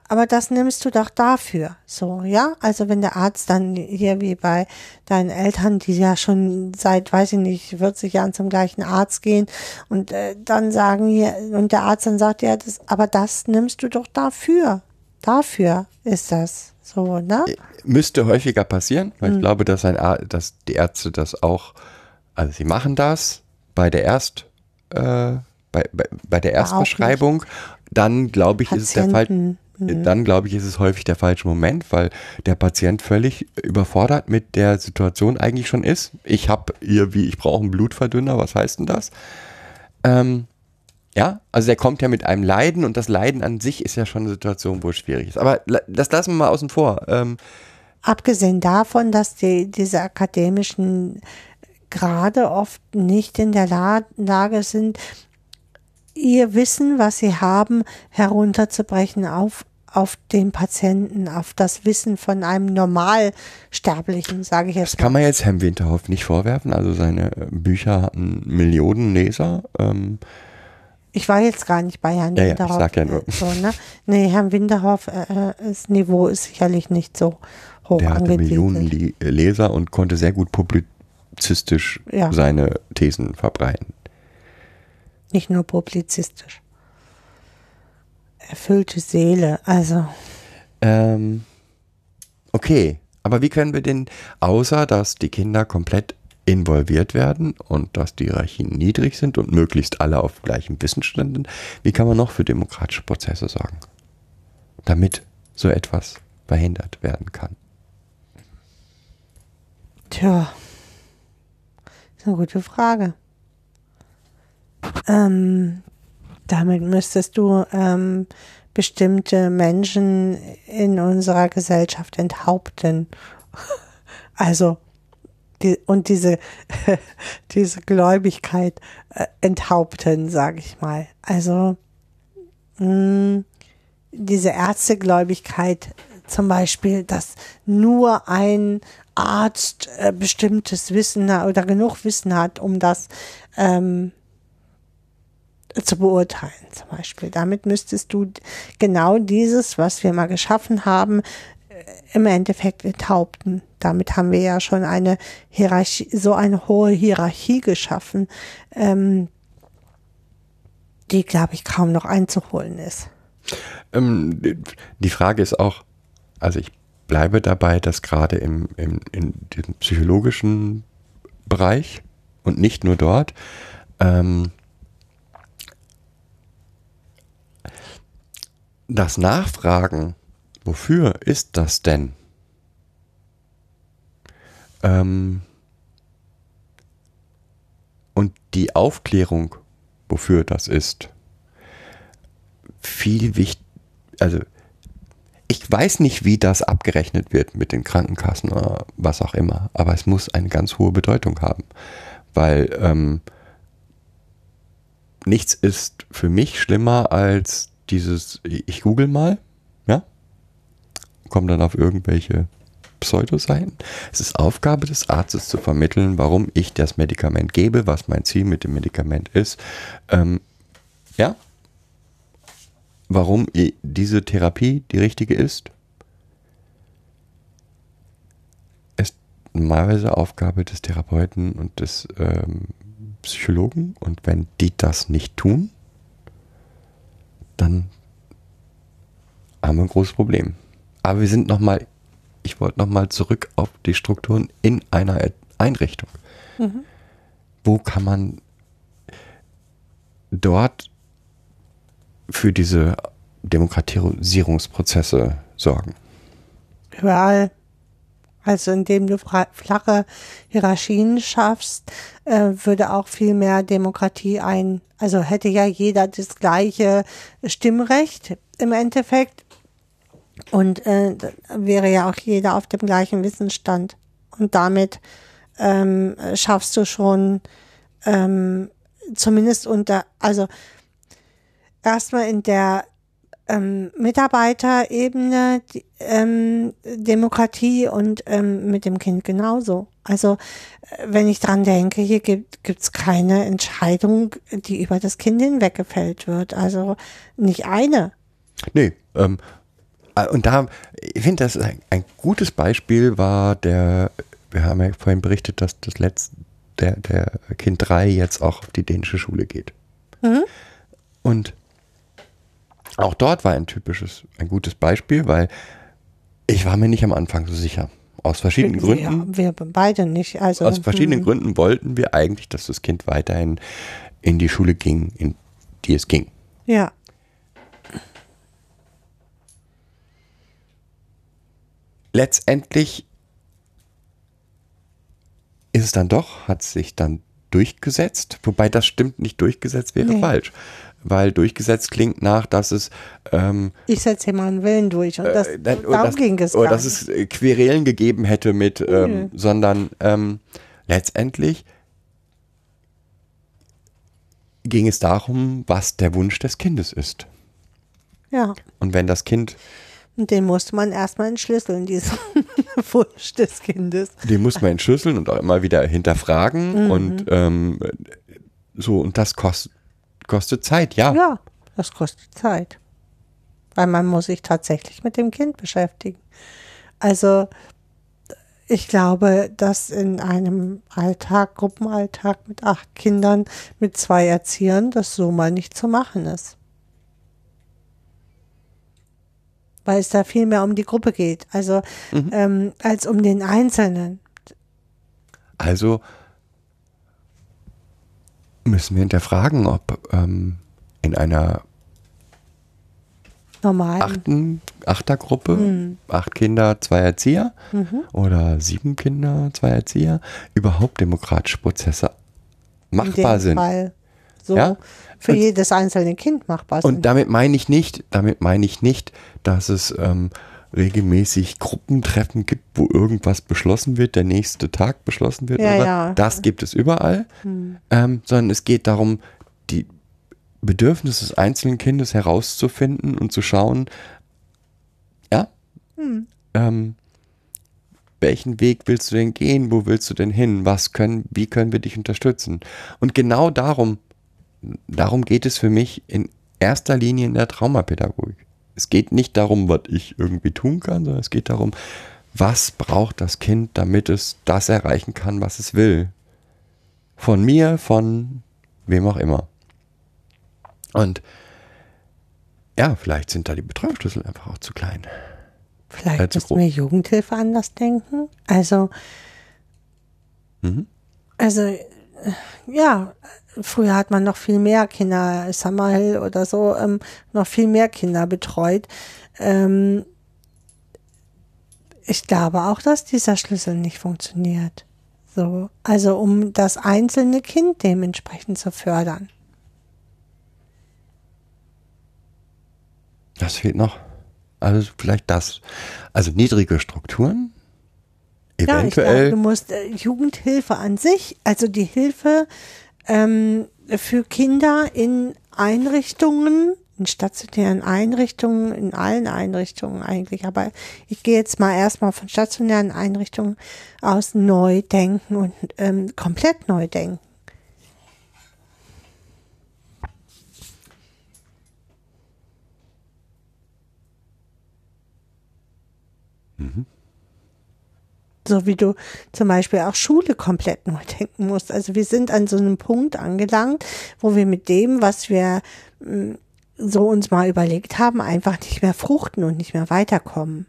Aber das nimmst du doch dafür, so, ja? Also wenn der Arzt dann hier wie bei deinen Eltern, die ja schon seit, weiß ich nicht, 40 Jahren zum gleichen Arzt gehen und äh, dann sagen hier, und der Arzt dann sagt, ja, das, aber das nimmst du doch dafür. Dafür ist das so, ne? Müsste häufiger passieren, weil Hm. ich glaube, dass, ein Ar dass die Ärzte das auch, also sie machen das bei der Erst, äh, bei, bei, bei der Erstverschreibung, dann glaube ich, ist es der Fall, Patienten, mhm. dann glaube ich, ist es häufig der falsche Moment, weil der Patient völlig überfordert mit der Situation eigentlich schon ist. Ich habe hier, wie ich brauche einen Blutverdünner, was heißt denn das? Ähm, ja, also der kommt ja mit einem Leiden und das Leiden an sich ist ja schon eine Situation, wo es schwierig ist. Aber das lassen wir mal außen vor. Ähm, Abgesehen davon, dass die, diese akademischen Grade oft nicht in der La Lage sind, ihr Wissen, was sie haben, herunterzubrechen auf, auf den Patienten, auf das Wissen von einem Normalsterblichen, sage ich jetzt Das kann man jetzt Herrn Winterhoff nicht vorwerfen. Also seine äh, Bücher hatten Millionen Leser. Ähm, Ich war jetzt gar nicht bei Herrn Ja, ja, ich Winterhoff. sag ja nur. äh, So, ne? Nee, Herrn Winterhoff, äh, äh, das Niveau ist sicherlich nicht so hoch der hatte Millionen angesiedelt. Le Leser und konnte sehr gut publizistisch Ja. seine Thesen verbreiten. Nicht nur publizistisch. Erfüllte Seele, also. Ähm, okay, aber wie können wir denn, außer dass die Kinder komplett involviert werden und dass die Hierarchien niedrig sind und möglichst alle auf gleichem Wissensstand sind, wie kann man noch für demokratische Prozesse sorgen, damit so etwas verhindert werden kann? Tja, ist eine gute Frage. Ähm, damit müsstest du ähm, bestimmte Menschen in unserer Gesellschaft enthaupten. Also, die, und diese, diese Gläubigkeit äh, enthaupten, sage ich mal. Also, mh, diese Ärztegläubigkeit zum Beispiel, dass nur ein Arzt äh, bestimmtes Wissen oder genug Wissen hat, um das ähm, zu beurteilen, zum Beispiel. Damit müsstest du genau dieses, was wir mal geschaffen haben, äh, im Endeffekt enthaupten. Damit haben wir ja schon eine Hierarchie, so eine hohe Hierarchie geschaffen, ähm, die, glaube ich, kaum noch einzuholen ist. Ähm, die Frage ist auch, also ich bleibe dabei, dass gerade im, im, in diesem psychologischen Bereich und nicht nur dort, ähm, das Nachfragen, wofür ist das denn? Ähm, und die Aufklärung, wofür das ist, viel wichtig, also ich weiß nicht, wie das abgerechnet wird mit den Krankenkassen oder was auch immer, aber es muss eine ganz hohe Bedeutung haben, weil ähm, nichts ist für mich schlimmer als dieses, ich google mal, ja, komme dann auf irgendwelche Pseudoseiten. Es ist Aufgabe des Arztes zu vermitteln, warum ich das Medikament gebe, was mein Ziel mit dem Medikament ist. Ähm, ja, warum diese Therapie die richtige ist, ist normalerweise Aufgabe des Therapeuten und des ähm, Psychologen. Und wenn die das nicht tun, dann haben wir ein großes Problem. Aber wir sind nochmal, ich wollte nochmal zurück auf die Strukturen in einer Einrichtung. Wo kann man dort für diese Demokratisierungsprozesse sorgen? Überall. Also indem du flache Hierarchien schaffst, äh, würde auch viel mehr Demokratie ein. Also hätte ja jeder das gleiche Stimmrecht im Endeffekt und äh, wäre ja auch jeder auf dem gleichen Wissensstand. Und damit ähm, schaffst du schon ähm, zumindest unter, also erstmal in der ähm, Mitarbeiterebene die, ähm, Demokratie und ähm, mit dem Kind genauso. Also äh, wenn ich dran denke, hier gibt es keine Entscheidung, die über das Kind hinweggefällt wird. Also nicht eine. Nee, ähm, äh, und da, ich finde, das ist ein, ein gutes Beispiel war der, wir haben ja vorhin berichtet, dass das letzte, der, der Kind 3 jetzt auch auf die dänische Schule geht. Und auch dort war ein typisches, ein gutes Beispiel, weil ich war mir nicht am Anfang so sicher. Aus verschiedenen Gründen. Ja, wir beide nicht. Also Aus verschiedenen hm. Gründen wollten wir eigentlich, dass das Kind weiterhin in die Schule ging, in die es ging. Ja. letztendlich ist es dann doch, hat sich dann durchgesetzt, wobei das stimmt, nicht durchgesetzt wäre Nee. falsch. Weil durchgesetzt klingt nach, dass es ähm, Ich setze hier meinen Willen durch und das, äh, dann- darum dass, ging es oder gar dass es äh, Querelen gegeben hätte mit, ähm, sondern ähm, letztendlich ging es darum, was der Wunsch des Kindes ist. Ja. Und wenn das Kind, Und den musste man erstmal entschlüsseln, diesen Wunsch des Kindes. den muss man entschlüsseln und auch immer wieder hinterfragen Mhm. und ähm, so, und das kostet, kostet Zeit, ja. Ja, das kostet Zeit. Weil man muss sich tatsächlich mit dem Kind beschäftigen. Also ich glaube, dass in einem Alltag, Gruppenalltag mit acht Kindern, mit zwei Erziehern, das so mal nicht zu machen ist. Weil es da viel mehr um die Gruppe geht, also ähm, als um den Einzelnen. Also müssen wir hinterfragen, ob ähm, in einer Normal. achten, Achtergruppe, Mhm. acht Kinder, zwei Erzieher oder sieben Kinder, zwei Erzieher, überhaupt demokratische Prozesse machbar sind. Fall so Ja? Für Und- jedes einzelne Kind machbar sind. Und damit meine ich nicht, damit meine ich nicht, dass es ähm, regelmäßig Gruppentreffen gibt, wo irgendwas beschlossen wird, der nächste Tag beschlossen wird. Ja, oder? ja. Hm. Das gibt es überall, ähm, sondern es geht darum, die Bedürfnisse des einzelnen Kindes herauszufinden und zu schauen, ja, Hm. ähm, welchen Weg willst du denn gehen? Wo willst du denn hin? Was können, wie können wir dich unterstützen? Und genau darum, darum geht es für mich in erster Linie in der Traumapädagogik. Es geht nicht darum, was ich irgendwie tun kann, sondern es geht darum, was braucht das Kind, damit es das erreichen kann, was es will. Von mir, von wem auch immer. Und ja, vielleicht sind da die Betreuungsschlüssel einfach auch zu klein. Vielleicht Allzu müssen groß. wir Jugendhilfe anders denken. Also, Mhm. also äh, ja, früher hat man noch viel mehr Kinder, Summerhill oder so, ähm, noch viel mehr Kinder betreut. Ähm, ich glaube auch, dass dieser Schlüssel nicht funktioniert. So, also um das einzelne Kind dementsprechend zu fördern. Das fehlt noch. Also vielleicht das. Also niedrige Strukturen. Ja, ich glaube, Eventuell. du musst äh, Jugendhilfe an sich, also die Hilfe ähm, für Kinder in Einrichtungen, in stationären Einrichtungen, in allen Einrichtungen eigentlich, aber ich gehe jetzt mal erstmal von stationären Einrichtungen aus neu denken und ähm, komplett neu denken. So wie du zum Beispiel auch Schule komplett neu denken musst. Also wir sind an so einem Punkt angelangt, wo wir mit dem, was wir mh, so uns mal überlegt haben, einfach nicht mehr fruchten und nicht mehr weiterkommen.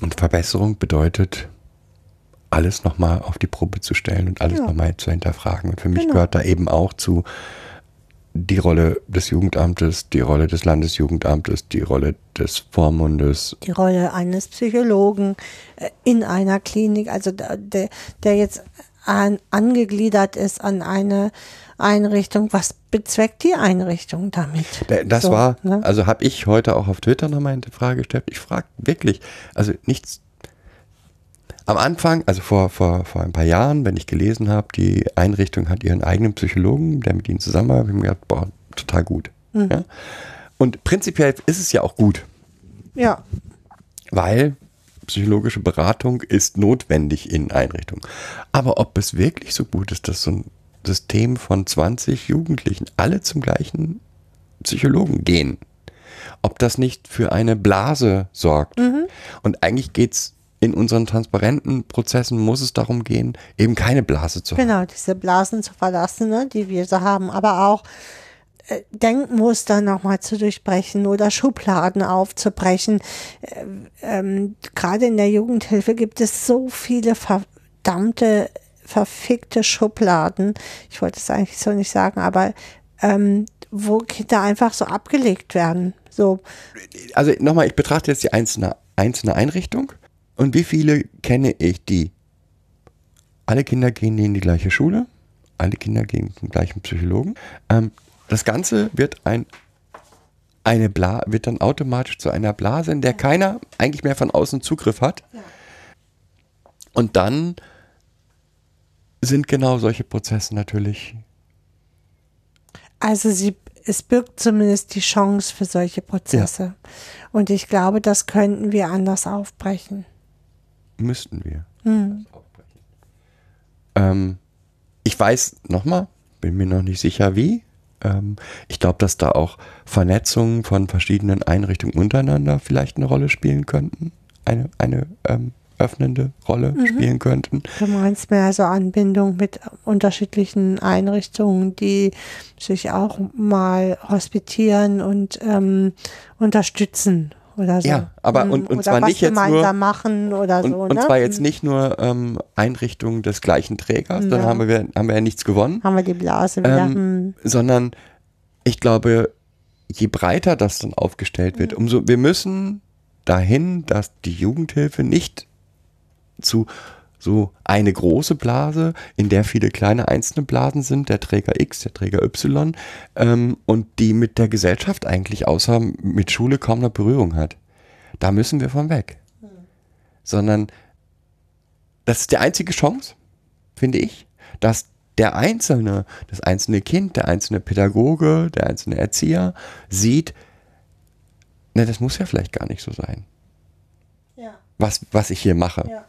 Und Verbesserung bedeutet, alles nochmal auf die Probe zu stellen und alles Ja. nochmal zu hinterfragen. Und für mich Genau. gehört da eben auch zu die Rolle des Jugendamtes, die Rolle des Landesjugendamtes, die Rolle des Vormundes. Die Rolle eines Psychologen äh, in einer Klinik, also der, der jetzt an, angegliedert ist an eine Einrichtung. Was bezweckt die Einrichtung damit? Da- Das So, war, ne? also habe ich heute auch auf Twitter nochmal eine Frage gestellt. Ich frage wirklich, also nichts. Am Anfang, also vor, vor, vor ein paar Jahren, wenn ich gelesen habe, die Einrichtung hat ihren eigenen Psychologen, der mit ihnen zusammenarbeitet, habe ich mir gedacht, boah, total gut. Mhm. Ja? Und prinzipiell ist es ja auch gut, Ja, weil psychologische Beratung ist notwendig in Einrichtungen. Aber ob es wirklich so gut ist, dass so ein System von 20 Jugendlichen alle zum gleichen Psychologen gehen, ob das nicht für eine Blase sorgt. Und eigentlich geht's in unseren transparenten Prozessen, muss es darum gehen, eben keine Blase zu haben. genau, diese Blasen zu verlassen, ne, die wir so haben, aber auch äh, Denkmuster nochmal zu durchbrechen oder Schubladen aufzubrechen. Äh, ähm, Gerade in der Jugendhilfe gibt es so viele verdammte, verfickte Schubladen. Ich wollte es eigentlich so nicht sagen, aber ähm, wo Kinder einfach so abgelegt werden. So, also nochmal, ich betrachte jetzt die einzelne, einzelne Einrichtung und wie viele kenne ich, die alle Kinder gehen in die gleiche Schule, alle Kinder gehen zum gleichen Psychologen. Ähm, das Ganze wird ein eine Bla wird dann automatisch zu einer Blase, in der keiner eigentlich mehr von außen Zugriff hat. Und dann sind genau solche Prozesse natürlich Also sie, es birgt zumindest die Chance für solche Prozesse. Und ich glaube, das könnten wir anders aufbrechen. Müssten wir. aufbrechen. Ähm, ich weiß nochmal, bin mir noch nicht sicher wie. Ähm, ich glaube, dass da auch Vernetzungen von verschiedenen Einrichtungen untereinander vielleicht eine Rolle spielen könnten. Eine, eine ähm, öffnende Rolle spielen könnten. Du meinst mehr so Anbindung mit unterschiedlichen Einrichtungen, die sich auch mal hospitieren und ähm, unterstützen oder so. Ja, aber Mm, und- und oder zwar was nicht jetzt nur- machen oder Und, so. und ne? zwar jetzt Mm. nicht nur ähm, Einrichtungen des gleichen Trägers, dann Ja. haben wir, haben wir ja nichts gewonnen. Haben wir die Blase wieder. Ähm, hm. sondern ich glaube, je breiter das dann aufgestellt wird, umso wir müssen dahin, dass die Jugendhilfe nicht zu so eine große Blase, in der viele kleine einzelne Blasen sind, der Träger X, der Träger Y, ähm, und die mit der Gesellschaft eigentlich außer mit Schule kaum eine Berührung hat. Da müssen wir von weg. Sondern das ist die einzige Chance, finde ich, dass der Einzelne, das einzelne Kind, der einzelne Pädagoge, der einzelne Erzieher sieht, ne, das muss ja vielleicht gar nicht so sein, Ja, was, was ich hier mache. ja.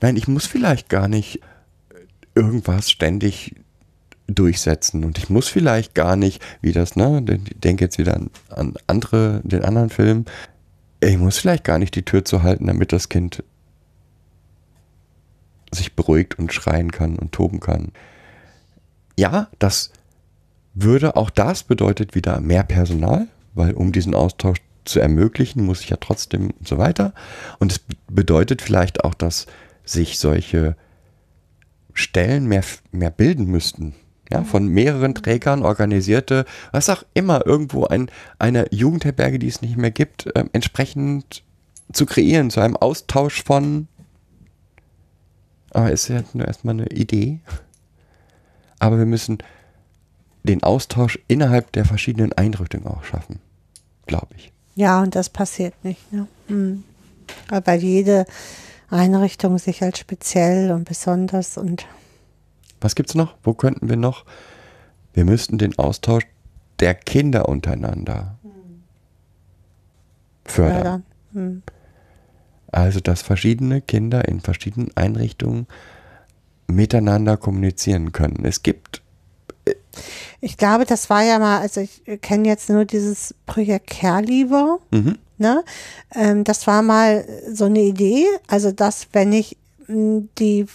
Nein, ich muss vielleicht gar nicht irgendwas ständig durchsetzen und ich muss vielleicht gar nicht, wie das, ne, ich denke jetzt wieder an, an andere, den anderen Film, ich muss vielleicht gar nicht die Tür zu halten, damit das Kind sich beruhigt und schreien kann und toben kann. Ja, das würde auch das bedeutet wieder mehr Personal, weil um diesen Austausch zu ermöglichen, muss ich ja trotzdem und so weiter. Und es bedeutet vielleicht auch, dass sich solche Stellen mehr, mehr bilden müssten. Ja, von mehreren Trägern organisierte, was auch immer, irgendwo ein, eine Jugendherberge, die es nicht mehr gibt, ähm, entsprechend zu kreieren, zu einem Austausch von. Aber ist ja nur erstmal eine Idee. Aber wir müssen den Austausch innerhalb der verschiedenen Einrichtungen auch schaffen, glaube ich. Ja, und das passiert nicht. Ne? Hm. Weil jede Einrichtung sich als speziell und besonders und Was gibt's noch? Wo könnten wir noch? Wir müssten den Austausch der Kinder untereinander fördern. Fördern. Hm. Also, dass verschiedene Kinder in verschiedenen Einrichtungen miteinander kommunizieren können. Es gibt, Ich glaube, das war ja mal, also ich kenne jetzt nur dieses Projekt Caregiver, mhm, ne? Ähm, das war mal so eine Idee, also dass wenn ich mh, die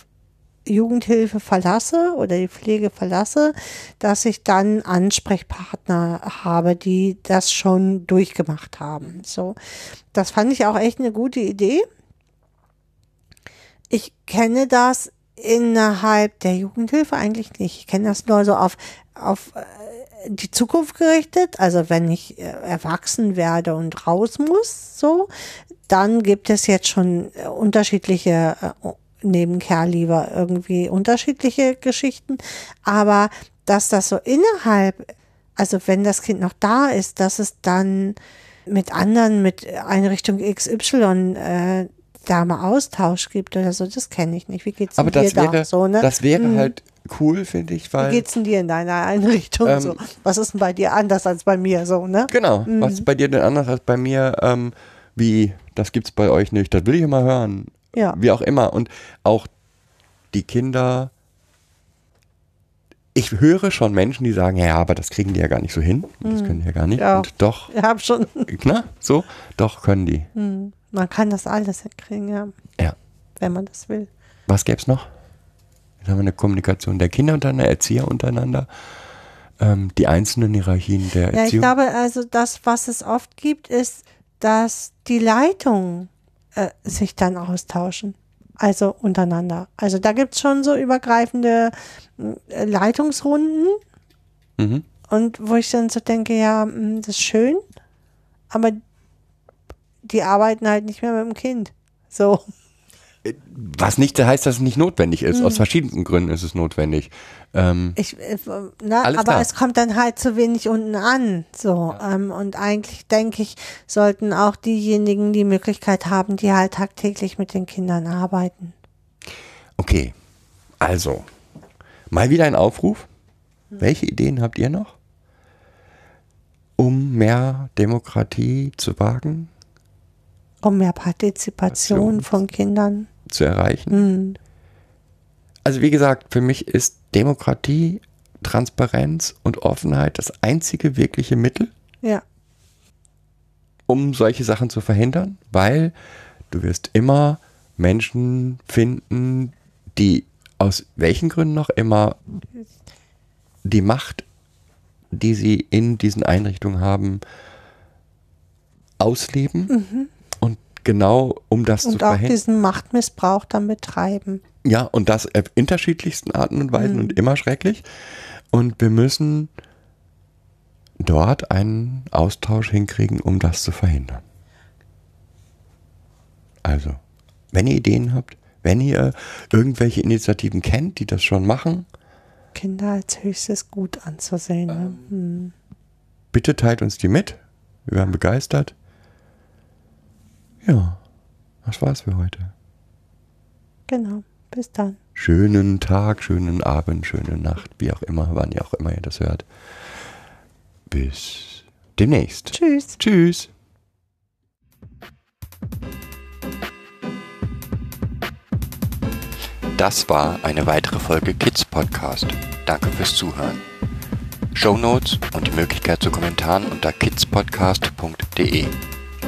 Jugendhilfe verlasse oder die Pflege verlasse, dass ich dann Ansprechpartner habe, die das schon durchgemacht haben. So, das fand ich auch echt eine gute Idee. Ich kenne das innerhalb der Jugendhilfe eigentlich nicht. Ich kenne das nur so auf, auf äh, die Zukunft gerichtet. Also wenn ich äh, erwachsen werde und raus muss, so, dann gibt es jetzt schon äh, unterschiedliche, äh, neben Kerlieber irgendwie unterschiedliche Geschichten. Aber dass das so innerhalb, also wenn das Kind noch da ist, dass es dann mit anderen, mit Einrichtung XY äh, da mal Austausch gibt oder so, das kenne ich nicht. Wie geht's aber das wäre, da so, ne? das wäre Mhm. halt cool, finde ich, Wie weil. geht's denn dir in deiner Einrichtung Ähm, so? Was ist denn bei dir anders als bei mir so, ne? Genau. Was ist bei dir denn anders als bei mir? Ähm, wie, das gibt's bei euch nicht. Das will ich immer hören. Ja. Wie auch immer. Und auch die Kinder. Ich höre schon Menschen, die sagen, ja, aber das kriegen die ja gar nicht so hin. Das können die ja gar nicht. Ja. Und doch, Ich habe schon, na, so, doch können die. man kann das alles hinkriegen, ja, Ja. wenn man das will. Was gäbe es noch? Dann haben wir eine Kommunikation der Kinder untereinander, Erzieher untereinander, ähm, die einzelnen Hierarchien der Ja, ich Erziehung. glaube, also das, was es oft gibt, ist, dass die Leitungen äh, sich dann austauschen. Also untereinander. Also da gibt's schon so übergreifende äh, Leitungsrunden mhm. und wo ich dann so denke, ja, mh, das ist schön, aber die arbeiten halt nicht mehr mit dem Kind. So. Was nicht heißt, dass es nicht notwendig ist. Hm. Aus verschiedensten Gründen ist es notwendig. Ähm, Ich, äh, ne, Alles aber klar. es kommt dann halt zu wenig unten an. So. Ähm, und eigentlich denke ich, sollten auch diejenigen die Möglichkeit haben, die halt tagtäglich mit den Kindern arbeiten. okay, also, mal wieder ein Aufruf. Welche Ideen habt ihr noch, um mehr Demokratie zu wagen, Um mehr Partizipation Partizipation. von Kindern. Zu erreichen? Hm. Also wie gesagt, für mich ist Demokratie, Transparenz und Offenheit das einzige wirkliche Mittel, Ja. um solche Sachen zu verhindern, weil du wirst immer Menschen finden, die aus welchen Gründen noch immer die Macht, die sie in diesen Einrichtungen haben, ausleben und genau um das zu Und auch verhindern. diesen Machtmissbrauch dann betreiben. Ja, und das auf unterschiedlichsten Arten und Weisen und immer schrecklich. Und wir müssen dort einen Austausch hinkriegen, um das zu verhindern. Also, wenn ihr Ideen habt, wenn ihr irgendwelche Initiativen kennt, die das schon machen, Kinder als höchstes Gut anzusehen. Ne? Hm. bitte teilt uns die mit. Wir wären begeistert. Ja, das war's für heute. Genau. Bis dann. Schönen Tag, schönen Abend, schöne Nacht, wie auch immer, wann ihr auch immer ihr das hört. Bis demnächst. Tschüss. Tschüss. Das war eine weitere Folge Kids Podcast. Danke fürs Zuhören. Show Notes und die Möglichkeit zu Kommentaren unter kidspodcast.de.